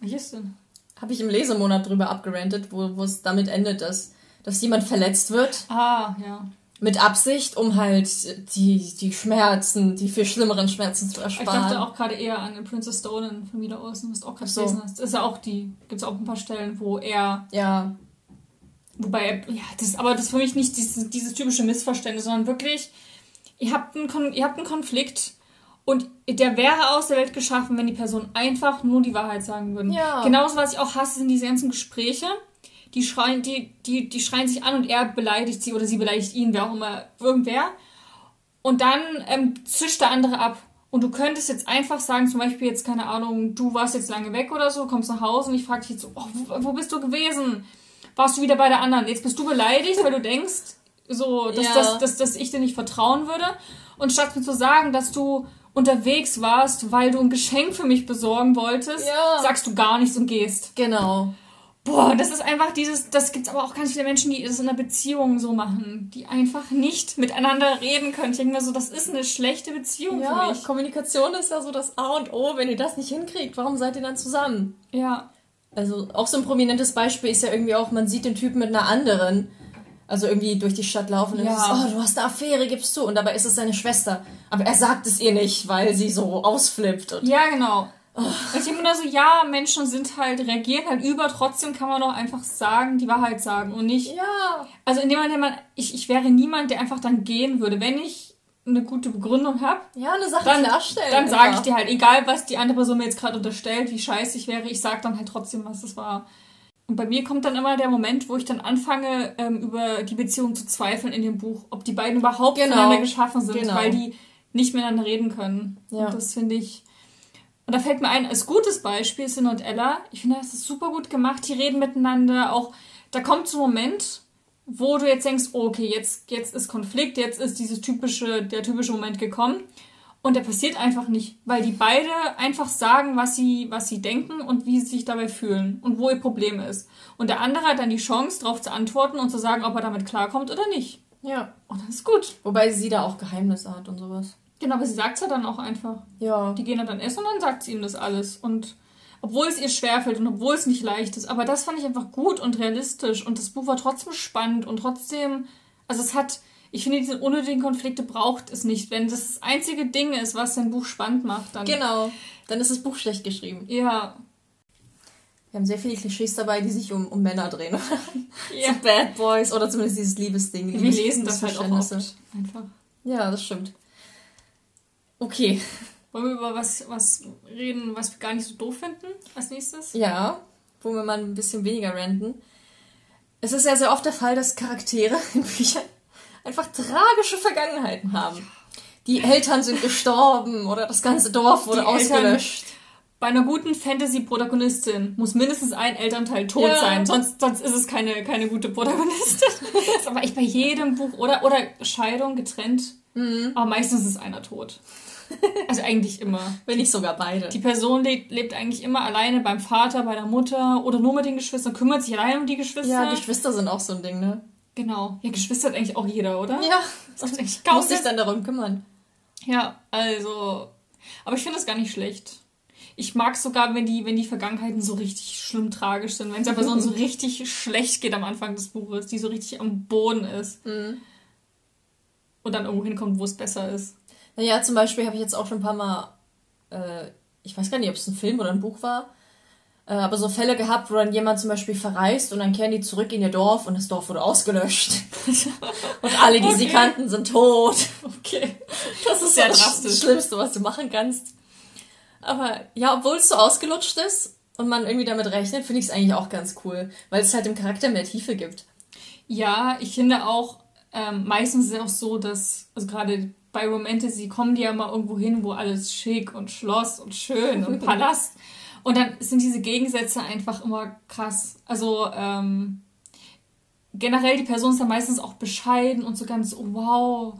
Welches denn? Habe ich im Lesemonat drüber abgerantet, wo, es damit endet, dass, dass jemand verletzt wird. Ah, ja. Mit Absicht, um halt die, die Schmerzen, die viel schlimmeren Schmerzen zu ersparen. Ich dachte auch gerade eher an Princess Stone in Familie Olsen, was du auch gerade so. gelesen hast. Ist ja auch die, gibt es auch ein paar Stellen, wo er. Ja. Wobei, ja, das ist aber das ist für mich nicht dieses, dieses typische Missverständnis, sondern wirklich, ihr habt einen, ihr habt einen Konflikt und der wäre aus der Welt geschaffen, wenn die Person einfach nur die Wahrheit sagen würden. Ja. Genauso, was ich auch hasse, sind diese ganzen Gespräche. Die schreien, die, die, die schreien sich an und er beleidigt sie oder sie beleidigt ihn, wer auch immer, irgendwer. Und dann ähm, zischt der andere ab. Und du könntest jetzt einfach sagen, zum Beispiel jetzt, keine Ahnung, du warst jetzt lange weg oder so, kommst nach Hause und ich frage dich jetzt so, oh, wo, wo, bist du gewesen? Warst du wieder bei der anderen? Jetzt bist du beleidigt, weil du denkst, so, dass, ja. dass, dass, dass ich dir nicht vertrauen würde. Und statt mir zu sagen, dass du unterwegs warst, weil du ein Geschenk für mich besorgen wolltest, ja. sagst du gar nichts und gehst. Genau. Boah, das ist einfach dieses, das gibt's aber auch ganz viele Menschen, die es in einer Beziehung so machen, die einfach nicht miteinander reden können. Ich denke mir so, das ist eine schlechte Beziehung ja, für mich. Kommunikation ist ja so das A und O. Wenn ihr das nicht hinkriegt, warum seid ihr dann zusammen? Ja. Also auch so ein prominentes Beispiel ist ja irgendwie auch, man sieht den Typen mit einer anderen also irgendwie durch die Stadt laufen und ja. ist, oh, du hast eine Affäre, gibst du. Und dabei ist es seine Schwester. Aber er sagt es ihr nicht, weil sie so ausflippt. Und ja, genau. Oh. Ich denke mir so, ja, Menschen sind halt, reagieren halt über, trotzdem kann man doch einfach sagen, die Wahrheit sagen und nicht. Ja. Also in dem Moment, ich, ich wäre niemand, der einfach dann gehen würde. Wenn ich eine gute Begründung habe, ja, eine Sache dann, klarstellen. Dann sage ich dir halt, egal was die andere Person mir jetzt gerade unterstellt, wie scheiße ich wäre, ich sage dann halt trotzdem, was es war. Und bei mir kommt dann immer der Moment, wo ich dann anfange, ähm, über die Beziehung zu zweifeln in dem Buch, ob die beiden überhaupt genau. füreinander geschaffen sind, genau. weil die nicht miteinander reden können. Ja. Und das finde ich. Und da fällt mir ein, als gutes Beispiel Sin und Ella. Ich finde, das ist super gut gemacht. Die reden miteinander. Auch da kommt so ein Moment, wo du jetzt denkst, oh, okay, jetzt, jetzt ist Konflikt, jetzt ist dieses typische, der typische Moment gekommen. Und der passiert einfach nicht, weil die beide einfach sagen, was sie, was sie denken und wie sie sich dabei fühlen und wo ihr Problem ist. Und der andere hat dann die Chance, darauf zu antworten und zu sagen, ob er damit klarkommt oder nicht. Ja. Und das ist gut. Wobei sie da auch Geheimnisse hat und sowas. Genau, aber sie sagt es ja dann auch einfach. Ja. Die gehen dann essen und dann sagt sie ihm das alles. Und obwohl es ihr schwerfällt und obwohl es nicht leicht ist. Aber das fand ich einfach gut und realistisch. Und das Buch war trotzdem spannend und trotzdem, also es hat ich finde, diese unnötigen Konflikte braucht es nicht. Wenn das das einzige Ding ist, was ein Buch spannend macht, dann. Genau, dann ist das Buch schlecht geschrieben. Ja. Wir haben sehr viele Klischees dabei, die sich um, um Männer drehen. ja. So Bad Boys oder zumindest dieses Liebesding. Wir lesen das halt auch oft. Einfach. Ja, das stimmt. Okay. Wollen wir über was, was reden, was wir gar nicht so doof finden als nächstes? Ja, wo wir mal ein bisschen weniger renten. Es ist ja sehr oft der Fall, dass Charaktere in Büchern einfach tragische Vergangenheiten haben. Die Eltern sind gestorben oder das ganze Dorf wurde die ausgelöscht. Eltern, bei einer guten Fantasy-Protagonistin muss mindestens ein Elternteil tot ja. sein, sonst, sonst ist es keine, keine gute Protagonistin. das ist aber echt bei jedem Buch. Oder, oder Scheidung, getrennt. Mhm. Aber meistens ist einer tot. Also eigentlich immer. Wenn nicht sogar beide. Die Person lebt, lebt eigentlich immer alleine beim Vater, bei der Mutter oder nur mit den Geschwistern, kümmert sich allein um die Geschwister. Ja, Geschwister sind auch so ein Ding, ne? Genau. Ja, Geschwister hat eigentlich auch jeder, oder? Ja. Das ist eigentlich kaum Muss sich dann darum kümmern. Ja, also. Aber ich finde das gar nicht schlecht. Ich mag sogar, wenn die, wenn die Vergangenheiten so richtig schlimm tragisch sind, wenn es der Person so richtig schlecht geht am Anfang des Buches, die so richtig am Boden ist. Mhm. Und dann irgendwo hinkommt, wo es besser ist. Naja, zum Beispiel habe ich jetzt auch schon ein paar Mal, äh, ich weiß gar nicht, ob es ein Film oder ein Buch war, aber so Fälle gehabt, wo dann jemand zum Beispiel verreist und dann kehren die zurück in ihr Dorf und das Dorf wurde ausgelöscht. und alle, die okay. sie kannten, sind tot. Okay. Das ist ja das, das Schlimmste, was du machen kannst. Aber ja, obwohl es so ausgelutscht ist und man irgendwie damit rechnet, finde ich es eigentlich auch ganz cool, weil es halt dem Charakter mehr Tiefe gibt. Ja, ich finde auch, ähm, meistens ist es auch so, dass, also gerade bei Romantasy kommen die ja mal irgendwo hin, wo alles schick und Schloss und schön und Palast. Und dann sind diese Gegensätze einfach immer krass. Also ähm, generell, die Person ist dann meistens auch bescheiden und so ganz, oh, wow,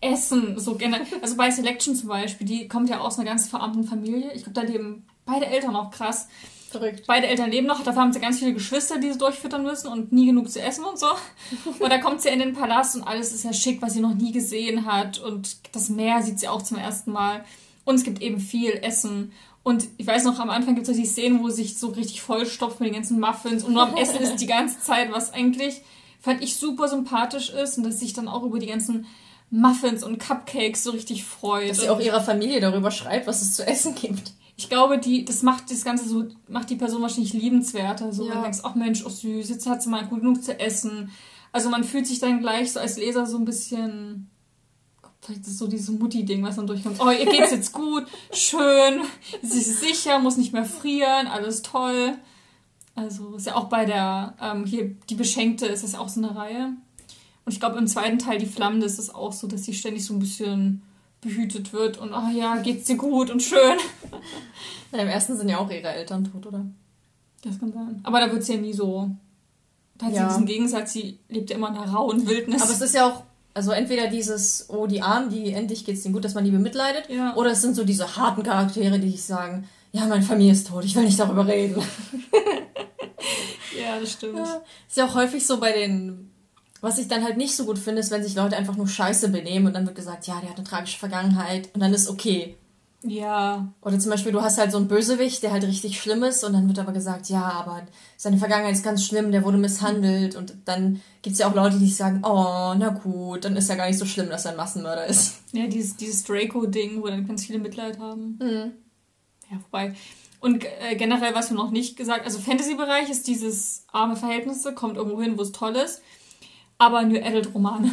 Essen. So also bei Selection zum Beispiel, die kommt ja aus einer ganz verarmten Familie. Ich glaube, da leben beide Eltern auch krass. Verrückt. Beide Eltern leben noch, dafür haben sie ganz viele Geschwister, die sie durchfüttern müssen und nie genug zu essen und so. Und da kommt sie in den Palast und alles ist ja schick, was sie noch nie gesehen hat. Und das Meer sieht sie auch zum ersten Mal. Und es gibt eben viel Essen. Und ich weiß noch, am Anfang gibt es die Szenen, wo sich so richtig vollstopft mit den ganzen Muffins und nur am Essen ist die ganze Zeit, was eigentlich fand ich super sympathisch ist und dass sich dann auch über die ganzen Muffins und Cupcakes so richtig freut. Dass sie auch ihrer Familie darüber schreibt, was es zu essen gibt. Ich glaube, die, das macht das Ganze so, macht die Person wahrscheinlich liebenswerter. So, ja. du denkst, ach Mensch, oh süß, jetzt hat sie mal gut genug zu essen. Also man fühlt sich dann gleich so als Leser so ein bisschen, vielleicht ist so dieses Mutti-Ding, was dann durchkommt. Oh, ihr geht's jetzt gut, schön, sie ist sicher, muss nicht mehr frieren, alles toll. Also ist ja auch bei der, ähm, hier, die Beschenkte ist das auch so eine Reihe. Und ich glaube, im zweiten Teil, die Flammende, ist es auch so, dass sie ständig so ein bisschen behütet wird und ach ja, geht's dir gut und schön. Ja, Im ersten sind ja auch ihre Eltern tot, oder? Das kann sein. Aber da wird sie ja nie so. Da hat ja. sie diesen Gegensatz, sie lebt ja immer in einer rauen Wildnis. Aber es ist ja auch, also entweder dieses, oh, die Armen, die endlich geht's denen gut, dass man die bemitleidet, ja. oder es sind so diese harten Charaktere, die ich sagen, ja, meine Familie ist tot, ich will nicht darüber reden. ja, das stimmt. Ja. Ist ja auch häufig so bei den was ich dann halt nicht so gut finde, ist, wenn sich Leute einfach nur scheiße benehmen und dann wird gesagt, ja, der hat eine tragische Vergangenheit und dann ist okay. Ja. Oder zum Beispiel, du hast halt so einen Bösewicht, der halt richtig schlimm ist und dann wird aber gesagt, ja, aber seine Vergangenheit ist ganz schlimm, der wurde misshandelt und dann gibt es ja auch Leute, die sagen, oh, na gut, dann ist ja gar nicht so schlimm, dass er ein Massenmörder ist. Ja, dieses, dieses Draco-Ding, wo dann ganz viele Mitleid haben. Mhm. Ja, wobei. Und äh, generell, was wir noch nicht gesagt, also Fantasy-Bereich ist dieses arme Verhältnisse, kommt irgendwo hin, wo es toll ist aber New Adult Romane.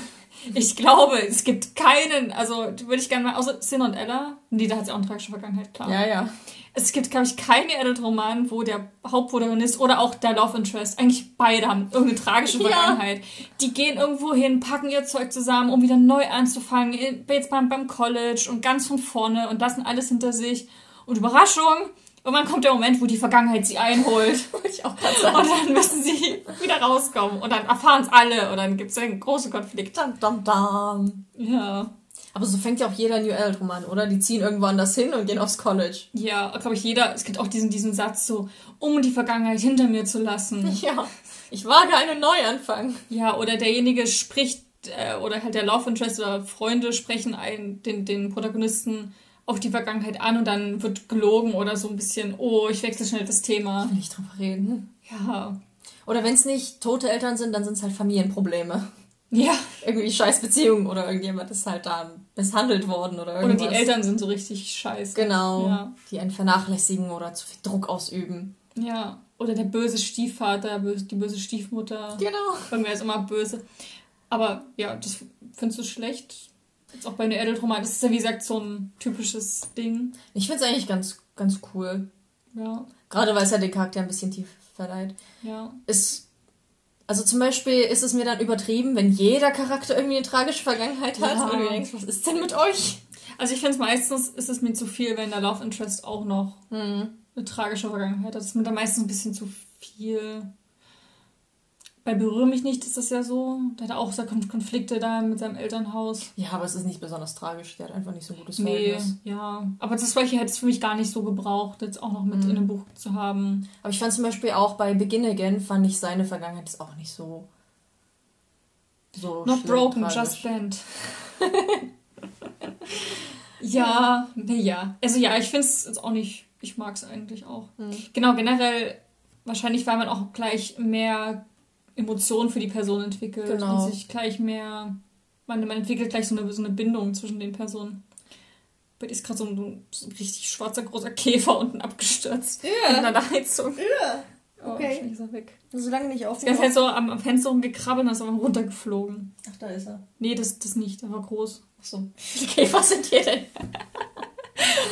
Ich glaube, es gibt keinen, also würde ich gerne mal, außer Sin und Ella, nee, da hat sie auch eine tragische Vergangenheit, klar. Ja, ja. Es gibt, glaube ich, keinen Adult Roman, wo der Hauptprotagonist oder auch der Love Interest, eigentlich beide haben irgendeine tragische Vergangenheit. Ja. Die gehen irgendwo hin, packen ihr Zeug zusammen, um wieder neu anzufangen, jetzt beim, beim College und ganz von vorne und lassen alles hinter sich. Und Überraschung, Irgendwann kommt der Moment, wo die Vergangenheit sie einholt. ich auch sagen. Und dann müssen sie wieder rauskommen. Und dann erfahren es alle. Und dann gibt es einen großen Konflikt. Dam, dam, dam. Ja. Aber so fängt ja auch jeder New Adult-Roman, oder? Die ziehen irgendwo anders hin und gehen aufs College. Ja, glaube ich, jeder. Es gibt auch diesen, diesen Satz so, um die Vergangenheit hinter mir zu lassen. Ja. Ich wage einen Neuanfang. Ja, oder derjenige spricht, äh, oder halt der Love Interest oder Freunde sprechen einen, den, den Protagonisten auf die Vergangenheit an und dann wird gelogen oder so ein bisschen, oh, ich wechsle schnell das Thema. Ich will nicht drüber reden. Ja. Oder wenn es nicht tote Eltern sind, dann sind es halt Familienprobleme. Ja. Irgendwie Scheißbeziehungen oder irgendjemand ist halt da misshandelt worden oder irgendwas. Oder die Eltern sind so richtig scheiße. Genau. Ja. Die einen vernachlässigen oder zu viel Druck ausüben. Ja. Oder der böse Stiefvater, die böse Stiefmutter. Genau. Irgendwer ist immer böse. Aber ja, das findest du schlecht? Jetzt auch bei einer Adult-Roman, das ist ja wie gesagt so ein typisches Ding. Ich finde es eigentlich ganz, ganz cool. Ja. Gerade weil es ja den Charakter ein bisschen tief verleiht. Ja. Ist, also zum Beispiel ist es mir dann übertrieben, wenn jeder Charakter irgendwie eine tragische Vergangenheit hat ja. und du denkst, was ist denn mit euch? Also ich finde es meistens, ist es mir zu viel, wenn der Love Interest auch noch mhm. eine tragische Vergangenheit hat. Das ist mir dann meistens ein bisschen zu viel. Bei Berühre mich nicht ist das ja so. Der hat auch so Konflikte da mit seinem Elternhaus. Ja, aber es ist nicht besonders tragisch. Der hat einfach nicht so ein gutes nee, Verhältnis. ja. Aber das solche hätte es für mich gar nicht so gebraucht, jetzt auch noch mit mhm. in einem Buch zu haben. Aber ich fand zum Beispiel auch bei Begin Again, fand ich seine Vergangenheit ist auch nicht so. So Not broken, tragisch. just bent. ja, naja. Also ja, ich finde es jetzt auch nicht. Ich mag es eigentlich auch. Mhm. Genau, generell, wahrscheinlich, weil man auch gleich mehr Emotionen für die Person entwickelt genau. und sich gleich mehr, man, man entwickelt gleich so eine, so eine Bindung zwischen den Personen. Bei dir ist gerade so, ein, so ein richtig schwarzer großer Käfer unten abgestürzt. Ja. In einer Heizung. Ja. Oh, okay. Oh, ist er weg. Solange nicht auf. Der ist halt so am, am Fenster rumgekrabbelt und ist aber runtergeflogen. Ach, da ist er. Nee, das, das nicht. Der war groß. Achso. Wie viele Käfer sind hier denn?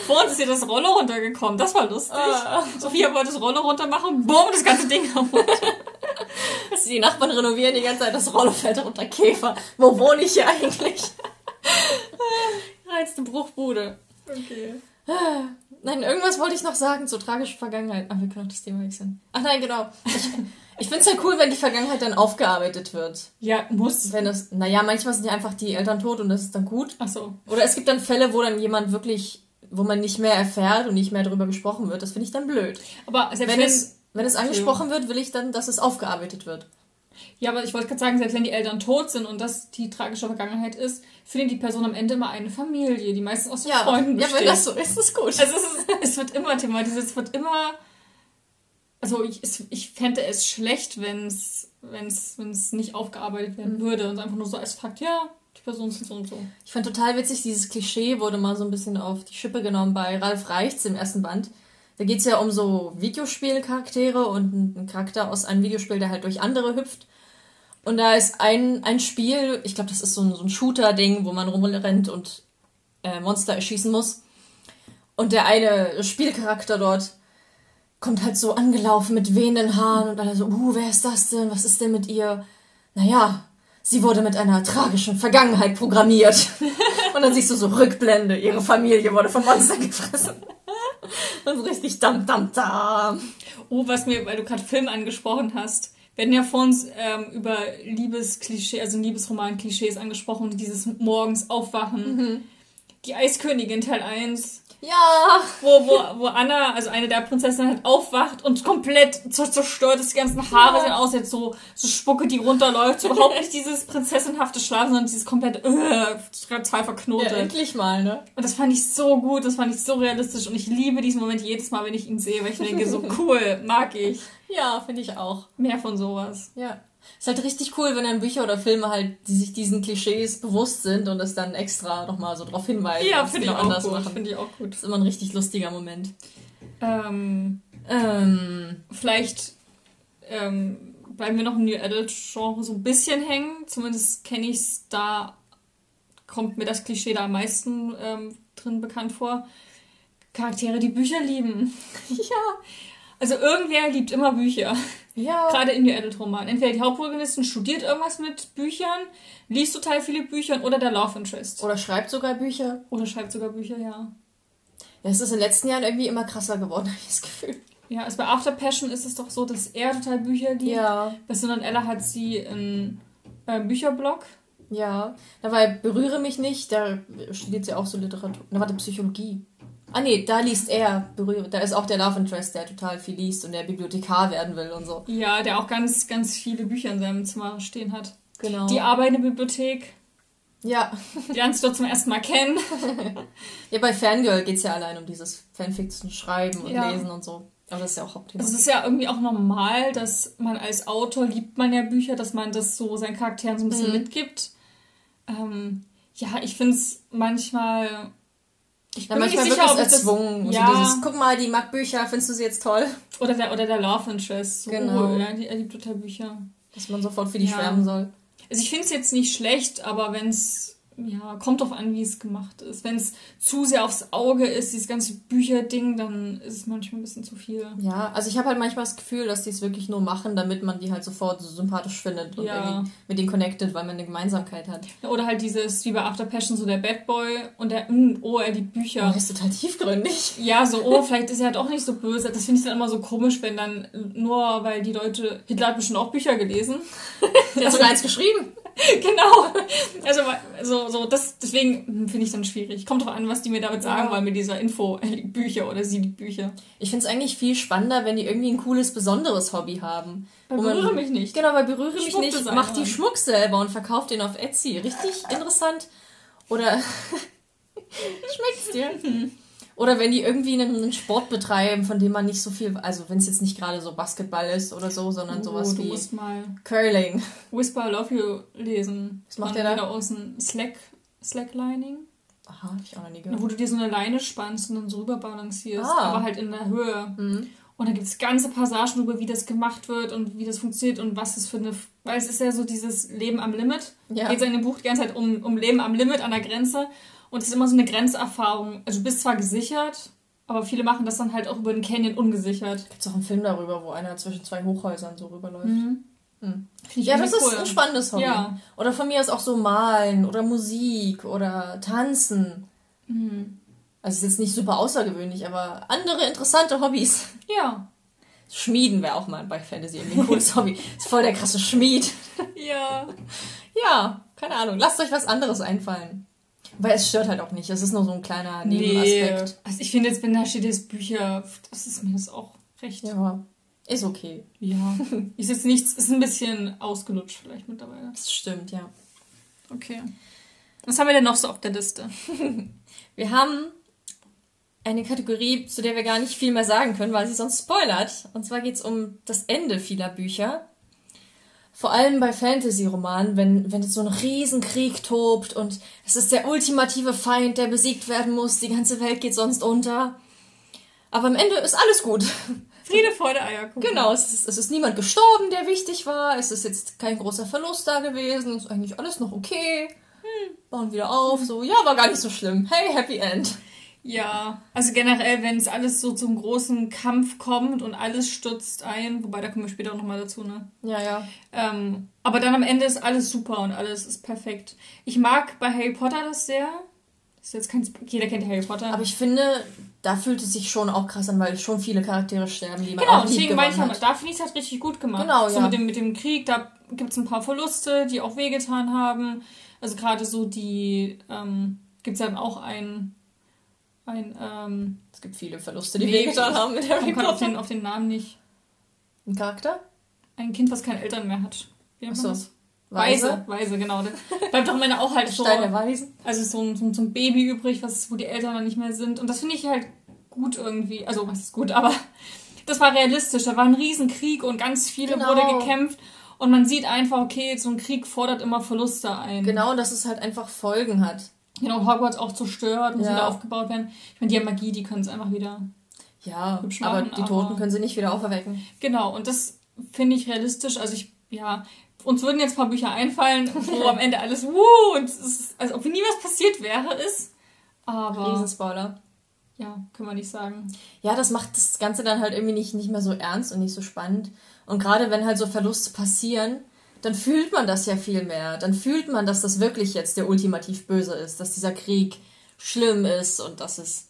Vor uns ist hier das Rollo runtergekommen. Das war lustig. Ah. Sophia wollte das Rollo runter machen. Boom, das ganze Ding kaputt. die Nachbarn renovieren die ganze Zeit das Rollo fällt runter. Käfer. Wo wohne ich hier eigentlich? Reinste Bruchbude. Okay. Nein, irgendwas wollte ich noch sagen zur tragischen Vergangenheit. Aber wir können auch das Thema wechseln. Ach nein, genau. Ich, ich finde es halt cool, wenn die Vergangenheit dann aufgearbeitet wird. Ja, muss. Wenn es, naja, manchmal sind ja einfach die Eltern tot und das ist dann gut. Ach so. Oder es gibt dann Fälle, wo dann jemand wirklich wo man nicht mehr erfährt und nicht mehr darüber gesprochen wird, das finde ich dann blöd. Aber selbst wenn, wenn es, wenn es angesprochen wird, will ich dann, dass es aufgearbeitet wird. Ja, aber ich wollte gerade sagen, selbst wenn die Eltern tot sind und das die tragische Vergangenheit ist, findet die Person am Ende immer eine Familie, die meistens aus den ja, Freunden besteht. Ja, wenn das so ist, ist gut. Also es, ist, es wird immer thematisiert, es wird immer Also ich, ich fände es schlecht, wenn es wenn's nicht aufgearbeitet werden würde und einfach nur so als Fakt, ja, Person so und so. Ich fand total witzig, dieses Klischee wurde mal so ein bisschen auf die Schippe genommen bei Ralf Reichts im ersten Band. Da geht es ja um so Videospielcharaktere und einen Charakter aus einem Videospiel, der halt durch andere hüpft. Und da ist ein, ein Spiel, ich glaube, das ist so ein, so ein Shooter-Ding, wo man rumrennt und äh, Monster erschießen muss. Und der eine Spielcharakter dort kommt halt so angelaufen mit wehenden Haaren und alle so, uh, wer ist das denn? Was ist denn mit ihr? Naja, sie wurde mit einer tragischen Vergangenheit programmiert. und dann siehst du so Rückblende, ihre Familie wurde vom Monster gefressen. Und so richtig dam dam dam. Oh, was mir, weil du gerade Film angesprochen hast. Wir hatten ja vor uns ähm, über Liebesklischee, also Liebesroman-Klischees angesprochen, dieses morgens aufwachen. Mhm. Die Eiskönigin Teil 1 ja. Wo, wo, wo Anna, also eine der Prinzessinnen, halt aufwacht und komplett zerstört ist, die ganzen Haare ja. sehen aus, jetzt so, so Spucke, die runterläuft. So überhaupt nicht dieses prinzessinhafte Schlafen, sondern dieses komplett, äh, total verknotet. Ja, endlich mal, ne? Und das fand ich so gut, das fand ich so realistisch und ich liebe diesen Moment jedes Mal, wenn ich ihn sehe, weil ich denke, so cool, mag ich. Ja, finde ich auch. Mehr von sowas. Ja. Ist halt richtig cool, wenn dann Bücher oder Filme halt, die sich diesen Klischees bewusst sind und es dann extra nochmal so drauf hinweisen. Ja, finde genau ich, auch gut. Finde ich auch gut. Das ist immer ein richtig lustiger Moment. Ähm, ähm, vielleicht ähm, bleiben wir noch im New Adult Genre so ein bisschen hängen. Zumindest kenne ich es da, kommt mir das Klischee da am meisten ähm, drin bekannt vor. Charaktere, die Bücher lieben. ja. Also irgendwer liebt immer Bücher. Ja. Gerade in New Adult Roman. Entweder die Hauptprotagonistin studiert irgendwas mit Büchern, liest total viele Bücher oder der Love Interest. Oder schreibt sogar Bücher. Oder schreibt sogar Bücher, ja. Ja, es ist in den letzten Jahren irgendwie immer krasser geworden, habe ich das Gefühl. Ja, also bei After Passion ist es doch so, dass er total Bücher liebt. Ja. Bei Sin und Ella hat sie einen äh, Bücherblog. Ja, dabei berühre mich nicht, da studiert sie auch so Literatur. Na, warte, Psychologie. Ah nee, da liest er berührt. Da ist auch der Love Interest, der total viel liest und der Bibliothekar werden will und so. Ja, der auch ganz, ganz viele Bücher in seinem Zimmer stehen hat. Genau. Die Arbeit in der Bibliothek. Ja. Die lernst du zum ersten Mal kennen. ja, bei Fangirl geht es ja allein um dieses Fanfiction schreiben und ja. lesen und so. Aber das ist ja auch Hauptthema. Also es ist ja irgendwie auch normal, dass man als Autor liebt man ja Bücher, dass man das so seinen Charakteren so ein bisschen mhm. mitgibt. Ähm, ja, ich finde es manchmal ich bin manchmal sicher, ob erzwungen. Das, ja. So dieses, guck mal, die mag Bücher, findest du sie jetzt toll? Oder der, oder der Love Interest. Genau. Ja, er liebt total Bücher. Dass man sofort für die ja. schwärmen soll. Also ich finde es jetzt nicht schlecht, aber wenn es ja, kommt drauf an, wie es gemacht ist. Wenn es zu sehr aufs Auge ist, dieses ganze Bücherding, dann ist es manchmal ein bisschen zu viel. Ja, also ich habe halt manchmal das Gefühl, dass die es wirklich nur machen, damit man die halt sofort so sympathisch findet und ja. irgendwie mit denen connected, weil man eine Gemeinsamkeit hat. Oder halt dieses, wie bei After Passion, so der Bad Boy und der, mm, oh, er die Bücher. Oh, ist total tiefgründig. Ja, so, oh, vielleicht ist er halt auch nicht so böse. Das finde ich dann immer so komisch, wenn dann nur, weil die Leute, Hitler hat bestimmt auch Bücher gelesen. Der hat sogar eins geschrieben. genau. Also so, so das, deswegen finde ich dann schwierig. Kommt drauf an, was die mir damit sagen ja. wollen mit dieser Info, Bücher oder sie die Bücher. Ich finde es eigentlich viel spannender, wenn die irgendwie ein cooles, besonderes Hobby haben. Bei berühre mich nicht. Genau, bei berühre mich nicht. Macht die Schmuck selber und verkauft den auf Etsy. Richtig interessant. Oder schmeckt's dir? Oder wenn die irgendwie einen, Sport betreiben, von dem man nicht so viel, also wenn es jetzt nicht gerade so Basketball ist oder so, sondern oh, sowas wie musst mal Curling. Whisper I Love You lesen. Was macht der da? Da außen Slack, Slacklining. Aha, hab ich auch noch nie gehört. Wo du dir so eine Leine spannst und dann so rüber balancierst, ah. aber halt in der Höhe. Mhm. Und da gibt es ganze Passagen über, wie das gemacht wird und wie das funktioniert und was das für eine. Weil es ist ja so dieses Leben am Limit. Ja. Geht es in dem Buch die ganze Zeit um, um Leben am Limit an der Grenze. Und es ist immer so eine Grenzerfahrung. Also du bist zwar gesichert, aber viele machen das dann halt auch über den Canyon ungesichert. Gibt es auch einen Film darüber, wo einer zwischen zwei Hochhäusern so rüberläuft. Mhm. Hm. Ja, das cool. ist ein spannendes Hobby. Ja. Oder von mir ist auch so malen oder Musik oder tanzen. Mhm. Also ist jetzt nicht super außergewöhnlich, aber andere interessante Hobbys. Ja. Schmieden wäre auch mal bei Fantasy irgendwie ein cooles Hobby. Ist voll der krasse Schmied. Ja. Ja, keine Ahnung. Lasst euch was anderes einfallen. Weil es stört halt auch nicht. Es ist nur so ein kleiner Nebenaspekt. Nee. Also ich finde jetzt, wenn da steht jetzt Bücher, das ist mir das auch recht. Ja. Ist okay. Ja. ist jetzt nichts, ist ein bisschen ausgelutscht vielleicht mittlerweile. Das stimmt, ja. Okay. Was haben wir denn noch so auf der Liste? wir haben eine Kategorie, zu der wir gar nicht viel mehr sagen können, weil sie sonst spoilert. Und zwar geht es um das Ende vieler Bücher. Vor allem bei Fantasy-Romanen, wenn, wenn jetzt so ein Riesenkrieg tobt und es ist der ultimative Feind, der besiegt werden muss, die ganze Welt geht sonst unter. Aber am Ende ist alles gut. Friede, Freude, Eierkuchen. Genau, es ist, es ist niemand gestorben, der wichtig war. Es ist jetzt kein großer Verlust da gewesen. Es ist eigentlich alles noch okay. Hm, bauen wieder auf. So, ja, war gar nicht so schlimm. Hey, Happy End. Ja, also generell, wenn es alles so zum großen Kampf kommt und alles stürzt ein, wobei da kommen wir später auch nochmal dazu, ne? Ja, ja. Ähm, aber dann am Ende ist alles super und alles ist perfekt. Ich mag bei Harry Potter das sehr. Das ist jetzt kein, jeder kennt Harry Potter. Aber ich finde, da fühlt es sich schon auch krass an, weil schon viele Charaktere sterben, die man genau, auch lieb deswegen meine ich, da finde ich es halt richtig gut gemacht. Genau, so ja. mit dem, mit dem Krieg, da gibt es ein paar Verluste, die auch wehgetan haben. Also gerade so die, ähm, gibt es ja auch ein, ein, ähm, Es gibt viele Verluste, die wehgetan haben mit Harry ich komme auf Potter. den, auf den Namen nicht. Ein Charakter? Ein Kind, was keine Eltern mehr hat. Wie nennt Ach so. man das? Weise, Weise, genau. Das bleibt doch am Ende auch halt so. Stein der Weisen. Also so ein, so, ein- so ein Baby übrig, was, wo die Eltern dann nicht mehr sind. Und das finde ich halt gut irgendwie. Also, was ist gut, aber das war realistisch. Da war ein Riesenkrieg und ganz viele Genau. wurde gekämpft. Und man sieht einfach, okay, so ein Krieg fordert immer Verluste ein. Genau, dass es halt einfach Folgen hat. Genau, Hogwarts auch zerstört, muss Ja. wieder aufgebaut werden. Ich meine, die haben Magie, die können es einfach wieder. Ja, Hübsch aber machen, die aber- Toten können sie nicht wieder auferwecken. Genau, und das finde ich realistisch. Also ich, ja, uns würden jetzt ein paar Bücher einfallen, wo am Ende alles, wuh, und es ist, als ob nie was passiert wäre, ist. Aber, Riesenspoiler. ja, können wir nicht sagen. Ja, das macht das Ganze dann halt irgendwie nicht, nicht mehr so ernst und nicht so spannend. Und gerade wenn halt so Verluste passieren, dann fühlt man das ja viel mehr. Dann fühlt man, dass das wirklich jetzt der ultimativ Böse ist, dass dieser Krieg schlimm ist und dass es,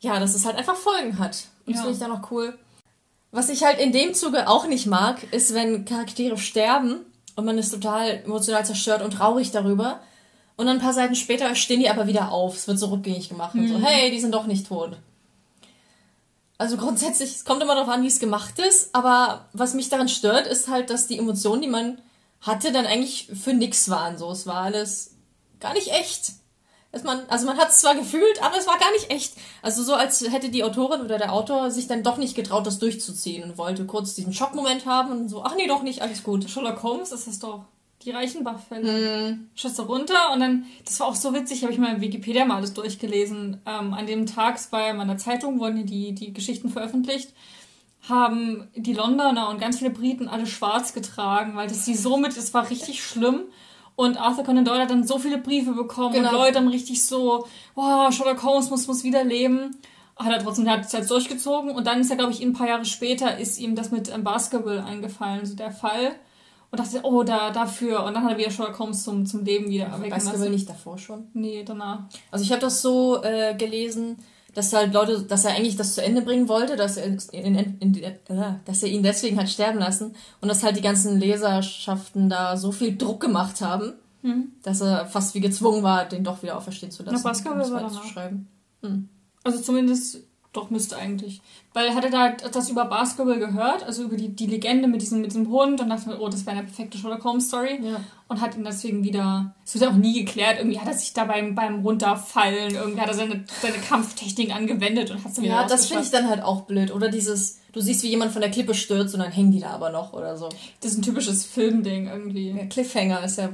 ja, dass es halt einfach Folgen hat. Und das Ja. finde ich dann auch cool. Was ich halt in dem Zuge auch nicht mag, ist, wenn Charaktere sterben und man ist total emotional zerstört und traurig darüber. Und dann ein paar Seiten später stehen die aber wieder auf. Es wird so rückgängig gemacht. Und so, hey, die sind doch nicht tot. Also grundsätzlich, es kommt immer darauf an, wie es gemacht ist. Aber was mich daran stört, ist halt, dass die Emotionen, die man hatte, dann eigentlich für nix waren. So, es war alles gar nicht echt. Dass man, also man hat es zwar gefühlt, aber es war gar nicht echt. Also so, als hätte die Autorin oder der Autor sich dann doch nicht getraut, das durchzuziehen und wollte kurz diesen Schockmoment haben und so, ach nee, doch nicht, alles gut. Sherlock Holmes ist doch. Die Reichenbach-Fälle. Schüsse runter und dann, das war auch so witzig, habe ich mal in Wikipedia mal alles durchgelesen. Ähm, an dem Tag bei meiner Zeitung wurden die, die Geschichten veröffentlicht, haben die Londoner und ganz viele Briten alle schwarz getragen, weil das sie somit, es war richtig schlimm. Und Arthur Conan Doyle hat dann so viele Briefe bekommen Genau. und Leute dann richtig so, oh, Sherlock Holmes muss, muss wieder leben. Hat er trotzdem, hat es jetzt durchgezogen und dann ist er, glaube ich, ein paar Jahre später ist ihm das mit ähm, Basketball eingefallen, so der Fall. Und dachte, oh, da, dafür. Und dann hat er wieder Sherlock Holmes zum, zum Leben wieder erwecken lassen. nicht davor schon. Nee, danach. Also ich habe das so äh, gelesen, dass halt Leute, dass er eigentlich das zu Ende bringen wollte, dass er, in, in, in, äh, dass er ihn deswegen hat sterben lassen und dass halt die ganzen Leserschaften da so viel Druck gemacht haben, dass er fast wie gezwungen war, den doch wieder auferstehen zu lassen. Na, um es war weiterzuschreiben. Also zumindest, doch müsste eigentlich. Weil er hatte da das über Basketball gehört, also über die, die Legende mit diesem, mit diesem Hund und dachte, oh, das wäre eine perfekte Sherlock Holmes Story. Ja. Und hat ihn deswegen wieder, es wird auch nie geklärt, irgendwie hat er sich da beim, beim Runterfallen, irgendwie hat er seine, seine Kampftechnik angewendet und hat es wieder Ja, das finde ich dann halt auch blöd. Oder dieses, du siehst, wie jemand von der Klippe stürzt und dann hängen die da aber noch oder so. Das ist ein typisches Filmding irgendwie. Der Cliffhanger ist ja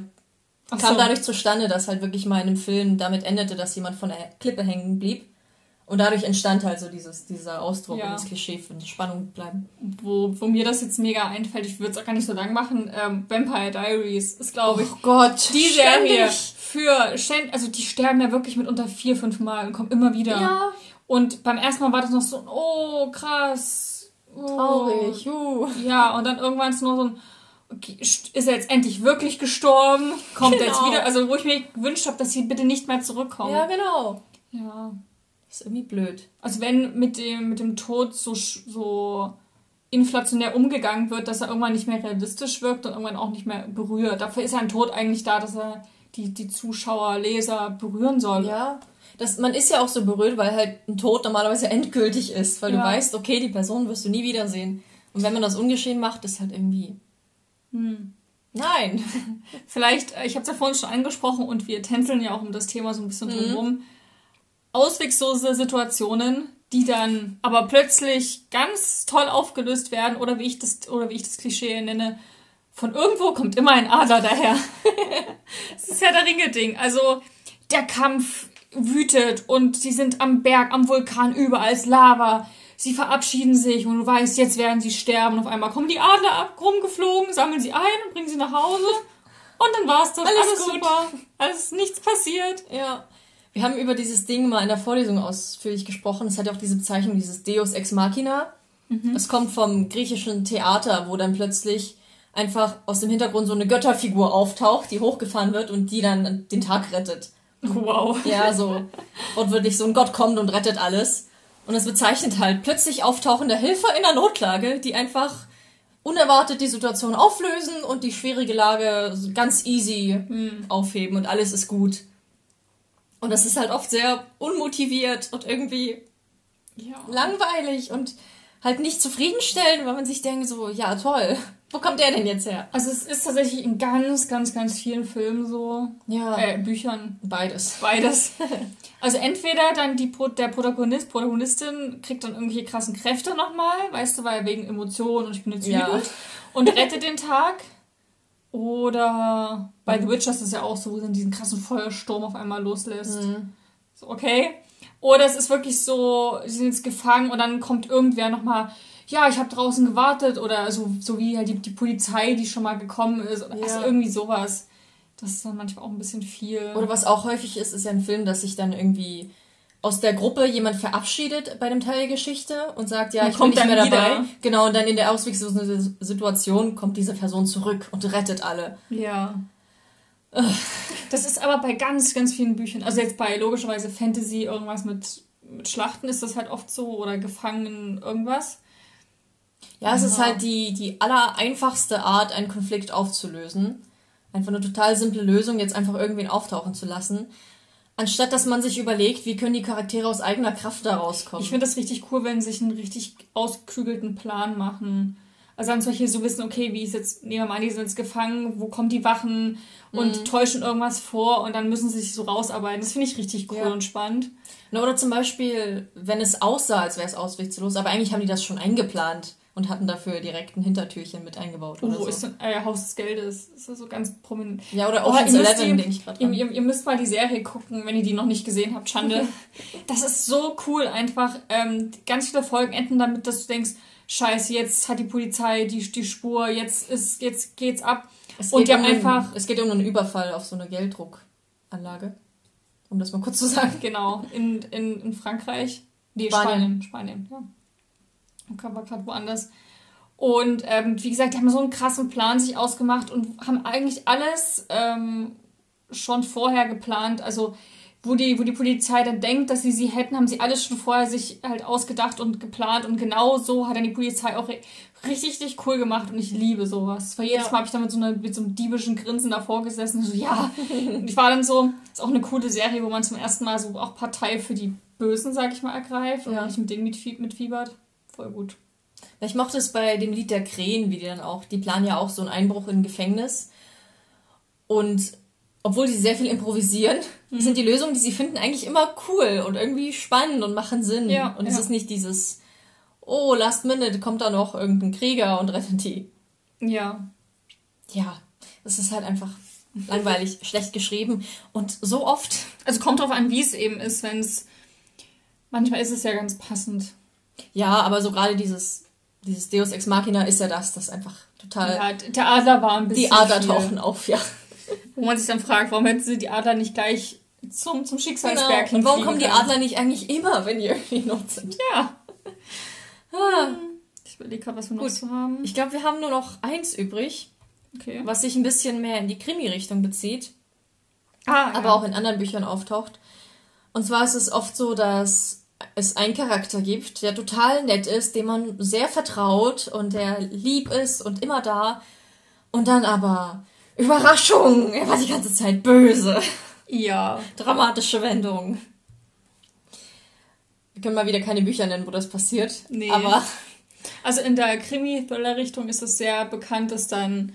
Ach kam so. dadurch zustande, dass halt wirklich mal in einem Film damit endete, dass jemand von der Klippe hängen blieb. Und dadurch entstand halt so dieses, dieser Ausdruck Ja. und das Klischee für die Spannung bleiben. wo, wo mir das jetzt mega einfällt, ich würde es auch gar nicht so lang machen, ähm, Vampire Diaries ist, glaube ich, Gott, die Serie für, also die sterben ja wirklich mitunter vier, fünf Mal und kommen immer wieder. Ja, Und beim ersten Mal war das noch so, oh, krass. Oh. traurig. Uh. Ja, und dann irgendwann ist nur so ein, okay, st- ist er jetzt endlich wirklich gestorben? Kommt er jetzt Genau. wieder? Also, wo ich mir gewünscht habe, dass sie bitte nicht mehr zurückkommen. Ja, genau. ja. Ist irgendwie blöd. Also wenn mit dem, mit dem Tod so, so inflationär umgegangen wird, dass er irgendwann nicht mehr realistisch wirkt und irgendwann auch nicht mehr berührt. Dafür ist ein Tod eigentlich da, dass er die, die Zuschauer, Leser berühren soll. Ja. Das, man ist ja auch so berührt, weil halt ein Tod normalerweise endgültig ist, weil Ja. du weißt, okay, die Person wirst du nie wiedersehen. Und wenn man das ungeschehen macht, ist halt irgendwie. Hm. Nein. Vielleicht, äh, ich habe es ja vorhin schon angesprochen und wir tänzeln ja auch um das Thema so ein bisschen drumherum. Auswegslose Situationen, die dann aber plötzlich ganz toll aufgelöst werden oder wie ich das oder wie ich das Klischee nenne, von irgendwo kommt immer ein Adler daher. das ist ja der Ringe-Ding. Also der Kampf wütet und sie sind am Berg, am Vulkan, überall ist Lava. Sie verabschieden sich und du weißt, jetzt werden sie sterben. Auf einmal kommen die Adler ab, rumgeflogen, sammeln sie ein und bringen sie nach Hause. Und dann war's das. Alles, Alles super. Alles nichts passiert. Ja. Wir haben über dieses Ding mal in der Vorlesung ausführlich gesprochen. Es hat ja auch diese Bezeichnung, dieses Deus Ex Machina. Mhm. Es kommt vom griechischen Theater, wo dann plötzlich einfach aus dem Hintergrund so eine Götterfigur auftaucht, die hochgefahren wird und die dann den Tag rettet. Wow. Ja, so. Und wirklich so ein Gott kommt und rettet alles. Und das bezeichnet halt plötzlich auftauchende Hilfe in der Notlage, die einfach unerwartet die Situation auflösen und die schwierige Lage ganz easy mhm. aufheben und alles ist gut. Und das ist halt oft sehr unmotiviert und irgendwie ja. langweilig und halt nicht zufriedenstellend, weil man sich denkt so, ja toll, wo kommt der denn jetzt her? Also es ist tatsächlich in ganz, ganz, ganz vielen Filmen so. Ja. Äh, Büchern. Beides. Beides. also entweder dann die der Protagonist, Protagonistin kriegt dann irgendwelche krassen Kräfte nochmal, weißt du, weil wegen Emotionen und ich bin jetzt ja. und rettet den Tag. Oder bei The Witcher ist es ja auch so, wo dann diesen krassen Feuersturm auf einmal loslässt. Mhm. So, okay. Oder es ist wirklich so, sie sind jetzt gefangen und dann kommt irgendwer nochmal, ja, ich habe draußen gewartet oder so, so wie halt die, die Polizei, die schon mal gekommen ist. Oder ja. also irgendwie sowas. Das ist dann manchmal auch ein bisschen viel. Oder was auch häufig ist, ist ja ein Film, dass sich dann irgendwie aus der Gruppe jemand verabschiedet bei dem Teil der Geschichte und sagt, ja, ich bin nicht mehr dabei. Wieder. Genau, und dann in der ausweglosen Situation kommt diese Person zurück und rettet alle. Ja. Das ist aber bei ganz, ganz vielen Büchern, also jetzt bei logischerweise Fantasy, irgendwas mit, mit Schlachten ist das halt oft so oder Gefangenen irgendwas. Ja, es ja. ist halt die, die allereinfachste Art, einen Konflikt aufzulösen. Einfach eine total simple Lösung, jetzt einfach irgendwen auftauchen zu lassen. Anstatt dass man sich überlegt, wie können die Charaktere aus eigener Kraft da rauskommen. Ich finde das richtig cool, wenn sie sich einen richtig ausgeklügelten Plan machen. Also dann zum Beispiel so wissen, okay, wie ist jetzt, nehmen wir mal an, die sind jetzt gefangen, wo kommen die Wachen und mhm. täuschen irgendwas vor und dann müssen sie sich so rausarbeiten. Das finde ich richtig cool ja. und spannend. Oder zum Beispiel, wenn es aussah, als wäre es ausweglos, aber eigentlich haben die das schon eingeplant und hatten dafür direkt ein Hintertürchen mit eingebaut. Oh, wo so. ist denn äh, Haus des Geldes? Ist das so ganz prominent. Ja, oder Ocean's oh, Eleven, den ich gerade ihr, ihr, ihr, müsst mal die Serie gucken, wenn ihr die noch nicht gesehen habt. Schande. das ist so cool einfach. Ähm, ganz viele Folgen enden damit, dass du denkst, scheiße, jetzt hat die Polizei die, die Spur, jetzt, ist, jetzt geht's ab. Es und die um einfach... es geht um einen Überfall auf so eine Gelddruckanlage. Um das mal kurz zu sagen. Genau, in, in, in Frankreich. Nee, Spanien. Spanien, Spanien ja. War gerade woanders. Und ähm, wie gesagt, die haben so einen krassen Plan sich ausgemacht und haben eigentlich alles ähm, schon vorher geplant. Also wo die, wo die Polizei dann denkt, dass sie sie hätten, haben sie alles schon vorher sich halt ausgedacht und geplant. Und genau so hat dann die Polizei auch richtig, richtig cool gemacht. Und ich liebe sowas. Weil jedes ja. Mal habe ich dann mit so, einer, mit so einem diebischen Grinsen davor gesessen. So, ja. und ich war dann so, ist auch eine coole Serie, wo man zum ersten Mal so auch Partei für die Bösen, sag ich mal, ergreift. Und ja. nicht mit denen mitfiebert. Voll gut. Ich mochte es bei dem Lied der Krähen, wie die dann auch, die planen ja auch so einen Einbruch in ein Gefängnis. Und obwohl sie sehr viel improvisieren, mhm. sind die Lösungen, die sie finden, eigentlich immer cool und irgendwie spannend und machen Sinn. Ja, und es ja. ist nicht dieses, oh, last minute kommt da noch irgendein Krieger und rettet die. Ja. Ja, es ist halt einfach langweilig, schlecht geschrieben und so oft. Also kommt drauf an, wie es eben ist, wenn es. Manchmal ist es ja ganz passend. Ja, aber so gerade dieses, dieses Deus Ex Machina ist ja das, das einfach total. Ja, der Adler war ein bisschen. Die Adler viel. tauchen auf, ja. Wo man sich dann fragt, warum hätten sie die Adler nicht gleich zum, zum Schicksalsberg genau. Und warum kommen die Adler nicht eigentlich immer, wenn die irgendwie not sind? Ja. Ah. Ich überlege gerade, was wir noch so haben. Ich glaube, wir haben nur noch eins übrig. Okay. Was sich ein bisschen mehr in die Krimi-Richtung bezieht. Ah, aber ja. auch in anderen Büchern auftaucht. Und zwar ist es oft so, dass es einen Charakter gibt, der total nett ist, dem man sehr vertraut und der lieb ist und immer da. Und dann aber, Überraschung, er war die ganze Zeit böse. Ja. Dramatische Wendung. Wir können mal wieder keine Bücher nennen, wo das passiert. Nee. Aber. Also in der Krimi-Thriller-Richtung ist es sehr bekannt, dass dann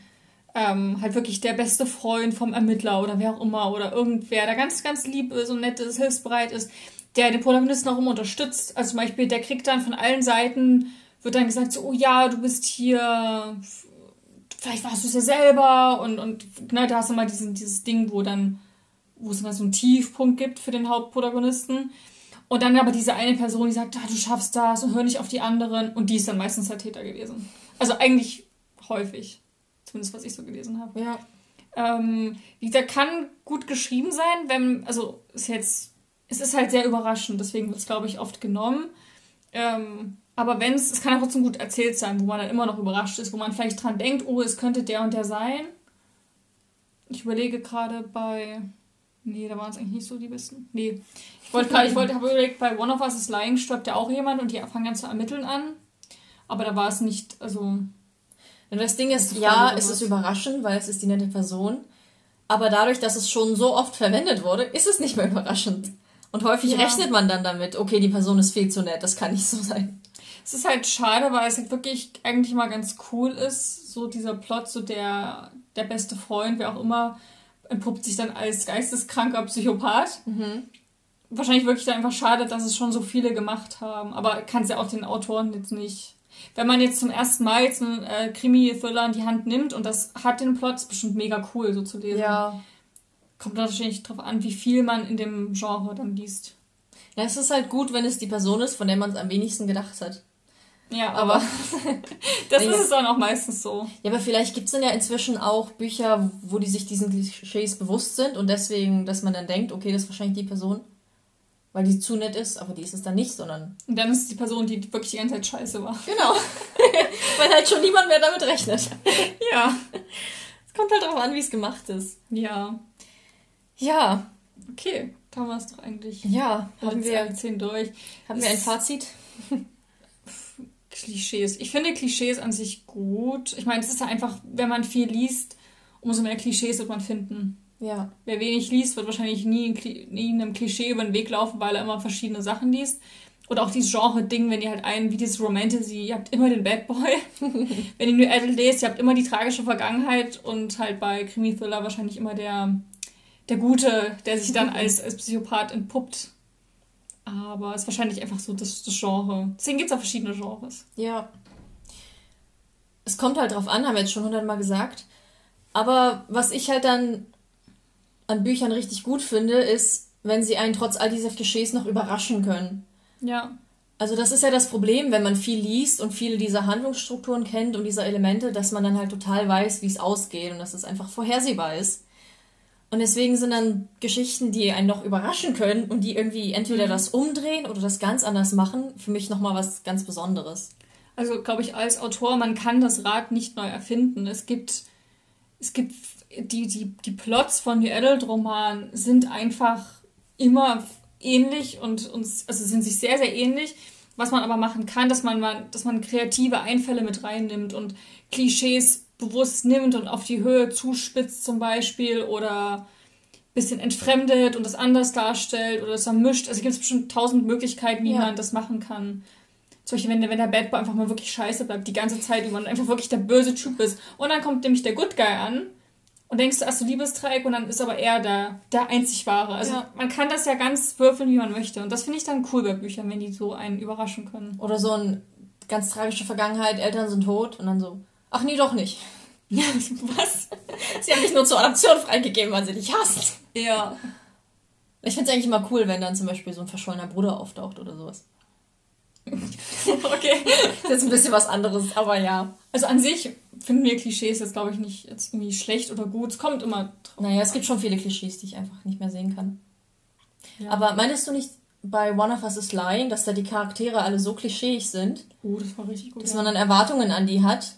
ähm, halt wirklich der beste Freund vom Ermittler oder wer auch immer oder irgendwer, der ganz, ganz lieb ist und nett ist, hilfsbereit ist, der den Protagonisten auch immer unterstützt. Also zum Beispiel, der kriegt dann von allen Seiten, wird dann gesagt, so, oh ja, du bist hier, vielleicht warst du es ja selber und, und ne, da hast du mal diesen, dieses Ding, wo dann, wo es dann so einen Tiefpunkt gibt für den Hauptprotagonisten. Und dann aber diese eine Person, die sagt, ah, du schaffst das und hör nicht auf die anderen. Und die ist dann meistens der Täter gewesen. Also eigentlich häufig. Zumindest was ich so gelesen habe. Ja. Ähm, wie gesagt, kann gut geschrieben sein, wenn, also ist jetzt, es ist halt sehr überraschend, deswegen wird es, glaube ich, oft genommen. Ähm, aber wenn es, es kann auch trotzdem gut erzählt sein, wo man dann immer noch überrascht ist, wo man vielleicht dran denkt, oh, es könnte der und der sein. Ich überlege gerade bei, nee, da waren es eigentlich nicht so die besten. Nee, ich wollte gerade, ich wollte, habe überlegt, bei One of Us is Lying stirbt ja auch jemand und die fangen dann zu ermitteln an. Aber da war es nicht, also. Das Ding ist, ja, es ist überraschend, weil es ist die nette Person. Aber dadurch, dass es schon so oft verwendet wurde, ist es nicht mehr überraschend. Und häufig ja. rechnet man dann damit, okay, die Person ist viel zu nett, das kann nicht so sein. Es ist halt schade, weil es halt wirklich eigentlich mal ganz cool ist, so dieser Plot, so der, der beste Freund, wer auch immer, entpuppt sich dann als geisteskranker Psychopath. Mhm wahrscheinlich wirklich dann einfach schade, dass es schon so viele gemacht haben. Aber kann es ja auch den Autoren jetzt nicht. Wenn man jetzt zum ersten Mal jetzt einen äh, Krimi-Thriller in die Hand nimmt und das hat den Plot, ist bestimmt mega cool, so zu lesen. Ja. Kommt wahrscheinlich drauf an, wie viel man in dem Genre dann liest. Ja, es ist halt gut, wenn es die Person ist, von der man es am wenigsten gedacht hat. Ja, aber, das ist es dann auch meistens so. Ja, aber vielleicht gibt es dann ja inzwischen auch Bücher, wo die sich diesen Klischees bewusst sind und deswegen, dass man dann denkt, okay, das ist wahrscheinlich die Person weil die zu nett ist, aber die ist es dann nicht, sondern. Und dann ist es die Person, die wirklich die ganze Zeit scheiße war. Genau. weil halt schon niemand mehr damit rechnet. ja. Es kommt halt darauf an, wie es gemacht ist. Ja. Ja. Okay, da haben wir es doch eigentlich. Ja, haben wir zehn durch. Haben wir ein Fazit? Klischees. Ich finde Klischees an sich gut. Ich meine, es ist ja einfach, wenn man viel liest, umso mehr Klischees wird man finden. Ja. Wer wenig liest, wird wahrscheinlich nie, nie einem Klischee über den Weg laufen, weil er immer verschiedene Sachen liest. Oder auch dieses Genre-Ding, wenn ihr halt einen, wie dieses Romantasy, ihr habt immer den Bad Boy. wenn ihr New Adult lest, ihr habt immer die tragische Vergangenheit und halt bei Krimi-Thriller wahrscheinlich immer der, der Gute, der sich dann als, als Psychopath entpuppt. Aber es ist wahrscheinlich einfach so das, das Genre. Deswegen gibt es auch verschiedene Genres. Ja. Es kommt halt drauf an, haben wir jetzt schon hundertmal gesagt. Aber was ich halt dann an Büchern richtig gut finde, ist, wenn sie einen trotz all dieser Klischees noch überraschen können. Ja. Also das ist ja das Problem, wenn man viel liest und viele dieser Handlungsstrukturen kennt und dieser Elemente, dass man dann halt total weiß, wie es ausgeht und dass es einfach vorhersehbar ist. Und deswegen sind dann Geschichten, die einen noch überraschen können und die irgendwie entweder mhm. das umdrehen oder das ganz anders machen, für mich nochmal was ganz Besonderes. Also glaube ich, als Autor, man kann das Rad nicht neu erfinden. Es gibt, es gibt die, die, die Plots von New Adult Romanen sind einfach immer ähnlich und, und also sind sich sehr, sehr ähnlich. Was man aber machen kann, dass man, mal, dass man kreative Einfälle mit reinnimmt und Klischees bewusst nimmt und auf die Höhe zuspitzt zum Beispiel oder ein bisschen entfremdet und das anders darstellt oder es vermischt. Also gibt es bestimmt tausend Möglichkeiten, wie ja. man das machen kann. Zum Beispiel, wenn, wenn der Bad Boy einfach mal wirklich scheiße bleibt, die ganze Zeit über und einfach wirklich der böse Typ ist. Und dann kommt nämlich der Good Guy an und denkst du, hast du Liebestreik und dann ist aber er der, der einzig wahre. Also ja. man kann das ja ganz würfeln, wie man möchte. Und das finde ich dann cool bei Büchern, wenn die so einen überraschen können. Oder so eine ganz tragische Vergangenheit, Eltern sind tot und dann so, ach nee, doch nicht. Was? sie haben dich nur zur Adoption freigegeben, weil sie dich hasst. Ja. Ich finde es eigentlich immer cool, wenn dann zum Beispiel so ein verschollener Bruder auftaucht oder sowas. okay. Das ist jetzt ein bisschen was anderes, aber ja. Also an sich finden wir Klischees jetzt, glaube ich, nicht jetzt irgendwie schlecht oder gut. Es kommt immer drauf. Naja, es gibt schon viele Klischees, die ich einfach nicht mehr sehen kann. Ja. Aber meinst du nicht bei One of Us is Lying, dass da die Charaktere alle so klischeeig sind? Oh, das war richtig gut. Dass ja. man dann Erwartungen an die hat,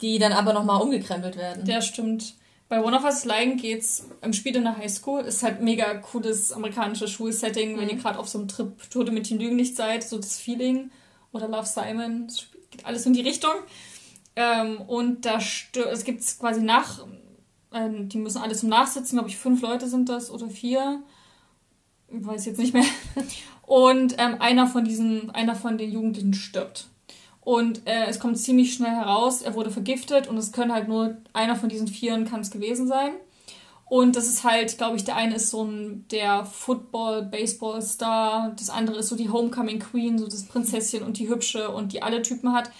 die dann aber nochmal umgekrempelt werden. Ja, stimmt. Bei One of Us Lying geht's im Spiel in der Highschool. Ist halt mega cooles amerikanisches Schulsetting, mhm. wenn ihr gerade auf so einem Trip Tote mit den Lügen nicht seid, so das Feeling. Oder Love Simon, das geht alles in die Richtung. Ähm, und da es gibt quasi nach, ähm, die müssen alle zum Nachsitzen, glaube ich, fünf Leute sind das oder vier. Ich weiß jetzt nicht mehr. Und ähm, einer von diesen, einer von den Jugendlichen stirbt. Und äh, es kommt ziemlich schnell heraus, er wurde vergiftet und es können halt nur einer von diesen Vieren kann es gewesen sein. Und das ist halt, glaube ich, der eine ist so ein der Football, Baseball-Star, das andere ist so die Homecoming Queen, so das Prinzesschen und die Hübsche und die alle Typen hat.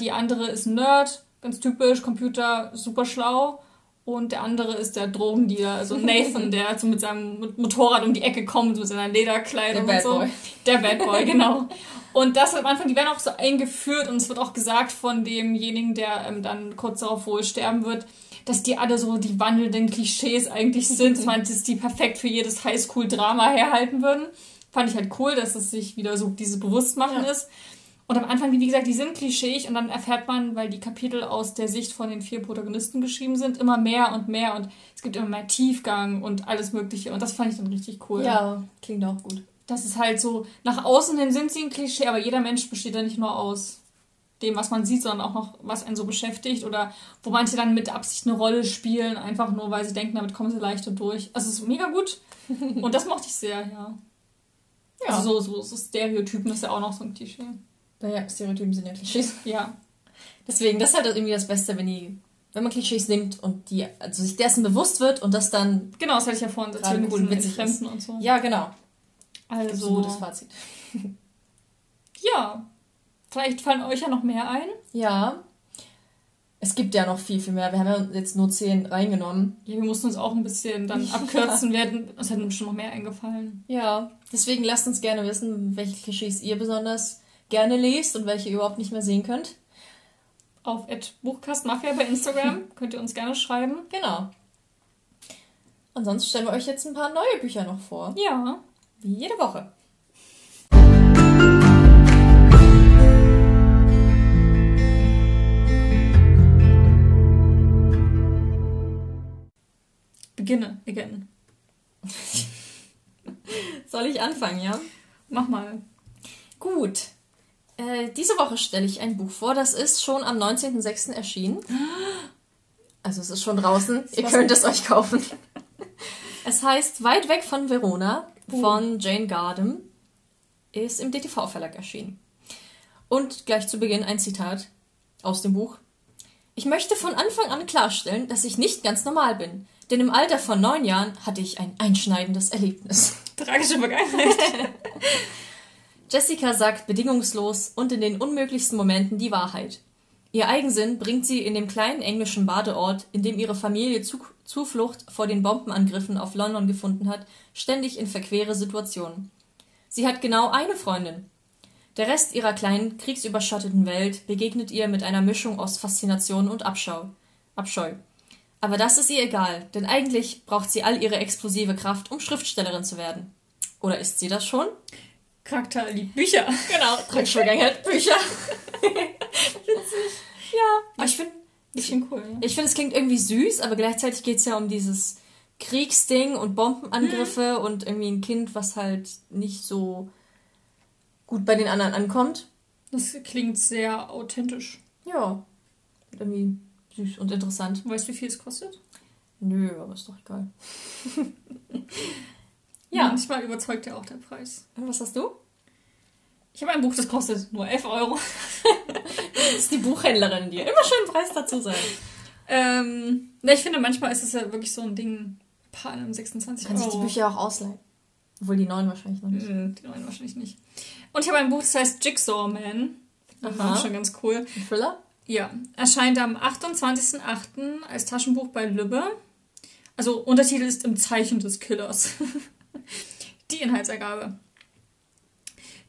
Die andere ist Nerd, ganz typisch, Computer, super schlau. Und der andere ist der Drogendealer, also Nathan, der so mit seinem Motorrad um die Ecke kommt, mit seiner Lederkleidung der und so. Boy. Der Bad Boy, genau. Und das am Anfang, die werden auch so eingeführt und es wird auch gesagt von demjenigen, der ähm, dann kurz darauf wohl sterben wird, dass die alle so die wandelnden Klischees eigentlich sind. Dass die perfekt für jedes Highschool-Drama herhalten würden. Fand ich halt cool, dass es sich wieder so dieses Bewusstmachen ja. ist. Und am Anfang, wie gesagt, die sind klischeeig und dann erfährt man, weil die Kapitel aus der Sicht von den vier Protagonisten geschrieben sind, immer mehr und mehr und es gibt immer mehr Tiefgang und alles Mögliche und das fand ich dann richtig cool. Ja, klingt auch gut. Das ist halt so, nach außen hin sind sie ein Klischee, aber jeder Mensch besteht ja nicht nur aus dem, was man sieht, sondern auch noch, was einen so beschäftigt oder wo manche dann mit Absicht eine Rolle spielen, einfach nur, weil sie denken, damit kommen sie leichter durch. Also es ist mega gut und das mochte ich sehr, ja. Ja. Also so, so, so Stereotypen ist ja auch noch so ein Klischee. Naja, Stereotypen sind ja Klischees. Ja. Deswegen, das ist halt irgendwie das Beste, wenn die, wenn man Klischees nimmt und die, also sich dessen bewusst wird und das dann. Genau, das hatte ich ja vorhin erzählt, mit Fremden und so. Ja, genau. Also. Ein gutes Fazit. ja. Vielleicht fallen euch ja noch mehr ein. Ja. Es gibt ja noch viel, viel mehr. Wir haben ja jetzt nur zehn reingenommen. Ja, wir mussten uns auch ein bisschen dann abkürzen. ja. werden. uns hätten schon noch mehr eingefallen. Ja, deswegen lasst uns gerne wissen, welche Klischees ihr besonders gerne lest und welche ihr überhaupt nicht mehr sehen könnt. Auf Buchkastmafia bei Instagram könnt ihr uns gerne schreiben. Genau. Und sonst stellen wir euch jetzt ein paar neue Bücher noch vor. Ja. Wie jede Woche. Beginne again. Soll ich anfangen, ja? Mach mal. Gut. Äh, diese Woche stelle ich ein Buch vor, das ist schon am 19.06. erschienen. Also es ist schon draußen. Ihr könnt es euch kaufen. es heißt Weit weg von Verona von Jane Gardam. Ist im DTV-Verlag erschienen. Und gleich zu Beginn ein Zitat aus dem Buch. Ich möchte von Anfang an klarstellen, dass ich nicht ganz normal bin. Denn im Alter von neun Jahren hatte ich ein einschneidendes Erlebnis. Tragische Vergangenheit. Jessica sagt bedingungslos und in den unmöglichsten Momenten die Wahrheit. Ihr Eigensinn bringt sie in dem kleinen englischen Badeort, in dem ihre Familie Zuflucht vor den Bombenangriffen auf London gefunden hat, ständig in verquere Situationen. Sie hat genau eine Freundin. Der Rest ihrer kleinen, kriegsüberschatteten Welt begegnet ihr mit einer Mischung aus Faszination und Abschau. Abscheu. Aber das ist ihr egal, denn eigentlich braucht sie all ihre explosive Kraft, um Schriftstellerin zu werden. Oder ist sie das schon? Charakter liebt Bücher. Genau, Vergangenheit Bücher. Witzig. Ja, aber ich finde ich finde cool. Ja. Ich finde, es klingt irgendwie süß, aber gleichzeitig geht es ja um dieses Kriegsding und Bombenangriffe hm. und irgendwie ein Kind, was halt nicht so gut bei den anderen ankommt. Das klingt sehr authentisch. Ja. Irgendwie süß und interessant. Weißt du, wie viel es kostet? Nö, aber ist doch egal. ja. Manchmal überzeugt ja auch der Preis. Und was hast du? Ich habe ein Buch, das kostet nur 11 Euro. das ist die Buchhändlerin, die immer schön Preis dazu sagt. Ähm, ne, ich finde, manchmal ist es ja wirklich so ein Ding, paar 26 Euro. Kannst du die Bücher auch ausleihen? Obwohl die neuen wahrscheinlich noch nicht. Mm, die neuen wahrscheinlich nicht. Und ich habe ein Buch, das heißt Jigsaw Man. Das ist schon ganz cool. Ein Thriller? Ja. Erscheint am 28.08. als Taschenbuch bei Lübbe. Also Untertitel ist Im Zeichen des Killers. die Inhaltsergabe.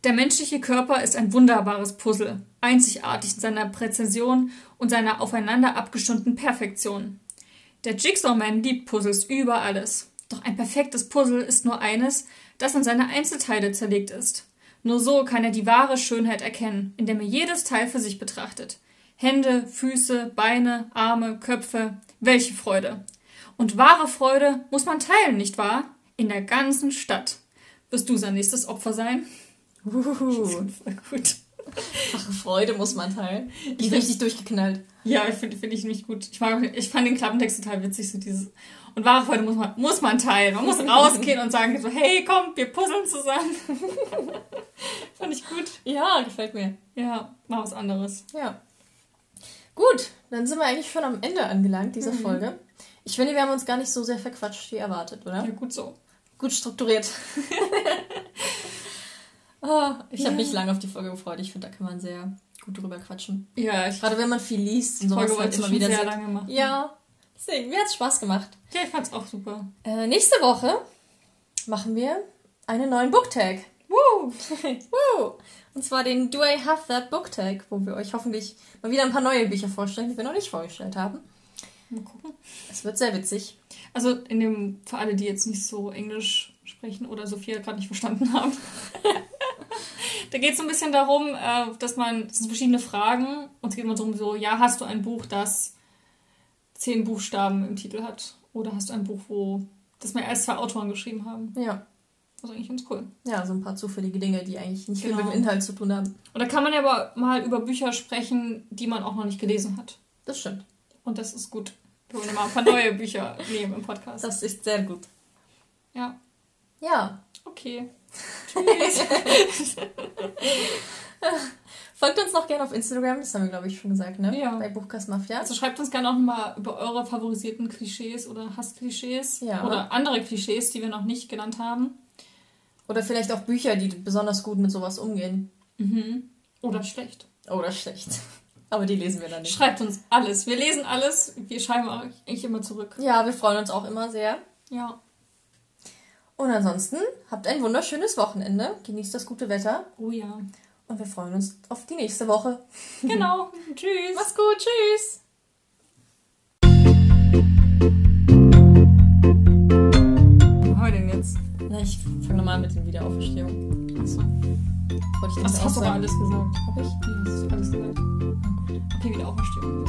Der menschliche Körper ist ein wunderbares Puzzle, einzigartig in seiner Präzision und seiner aufeinander abgestimmten Perfektion. Der Jigsaw-Man liebt Puzzles über alles. Doch ein perfektes Puzzle ist nur eines, das in seine Einzelteile zerlegt ist. Nur so kann er die wahre Schönheit erkennen, indem er jedes Teil für sich betrachtet. Hände, Füße, Beine, Arme, Köpfe. Welche Freude! Und wahre Freude muss man teilen, nicht wahr? In der ganzen Stadt. Wirst du sein nächstes Opfer sein? Uh, gut. Ach, Freude muss man teilen. Die ist richtig durchgeknallt. Ja, ich finde find ich nicht gut. Ich, mag, ich fand den Klappentext total witzig, so dieses. Und wahre Freude muss man, muss man teilen. Man muss rausgehen und sagen so, hey, komm, wir puzzeln zusammen. fand ich gut. Ja, gefällt mir. Ja, mal was anderes. Ja. Gut, dann sind wir eigentlich schon am Ende angelangt dieser mhm. Folge. Ich finde, wir haben uns gar nicht so sehr verquatscht wie erwartet, oder? Ja, gut so. Gut strukturiert. Oh, ich habe mich lange auf die Folge gefreut. Ich finde, da kann man sehr gut drüber quatschen. Ja, ich Gerade wenn man viel liest und sowas Folge halt immer wieder sehr sieht. lange machen. Ja, deswegen, mir hat's Spaß gemacht. Ja, ich fand's auch super. Äh, nächste Woche machen wir einen neuen Booktag. Woo! Woo! Und zwar den Do I Have That Booktag, wo wir euch hoffentlich mal wieder ein paar neue Bücher vorstellen, die wir noch nicht vorgestellt haben. Mal gucken. Es wird sehr witzig. Also in dem, für alle, die jetzt nicht so Englisch sprechen oder Sophia gerade nicht verstanden haben. da geht es so ein bisschen darum, äh, dass man, das sind verschiedene Fragen und es geht immer darum, so, ja, hast du ein Buch, das zehn Buchstaben im Titel hat? Oder hast du ein Buch, wo das mehr als zwei Autoren geschrieben haben? Ja. Das ist eigentlich ganz cool. Ja, so ein paar zufällige Dinge, die eigentlich nicht viel Genau. mit dem Inhalt zu tun haben. Und da kann man ja aber mal über Bücher sprechen, die man auch noch nicht gelesen hat. Das stimmt. Und das ist gut. Wir wollen mal ein paar neue Bücher nehmen im Podcast. Das ist sehr gut. Ja, Ja. okay. Tschüss. Folgt uns noch gerne auf Instagram, das haben wir, glaube ich, schon gesagt, ne? Ja. Bei Buchkast Mafia. Also schreibt uns gerne auch mal über eure favorisierten Klischees oder Hassklischees Ja. oder andere Klischees, die wir noch nicht genannt haben. Oder vielleicht auch Bücher, die besonders gut mit sowas umgehen. Mhm. Oder schlecht. Oder schlecht. Aber die lesen wir dann nicht. Schreibt uns alles. Wir lesen alles. Wir schreiben auch eigentlich immer zurück. Ja, wir freuen uns auch immer sehr. Ja. Und ansonsten habt ein wunderschönes Wochenende. Genießt das gute Wetter. Oh ja. Und wir freuen uns auf die nächste Woche. Genau. Tschüss. Mach's gut. Tschüss. Wir denn jetzt? Na, ich fange nochmal mit den Wiederauferstehung. Achso. Wollte ich Das hast du aber alles gesagt. Hab ich? Ja, hast du alles gesagt. Okay, wieder Auferstehung.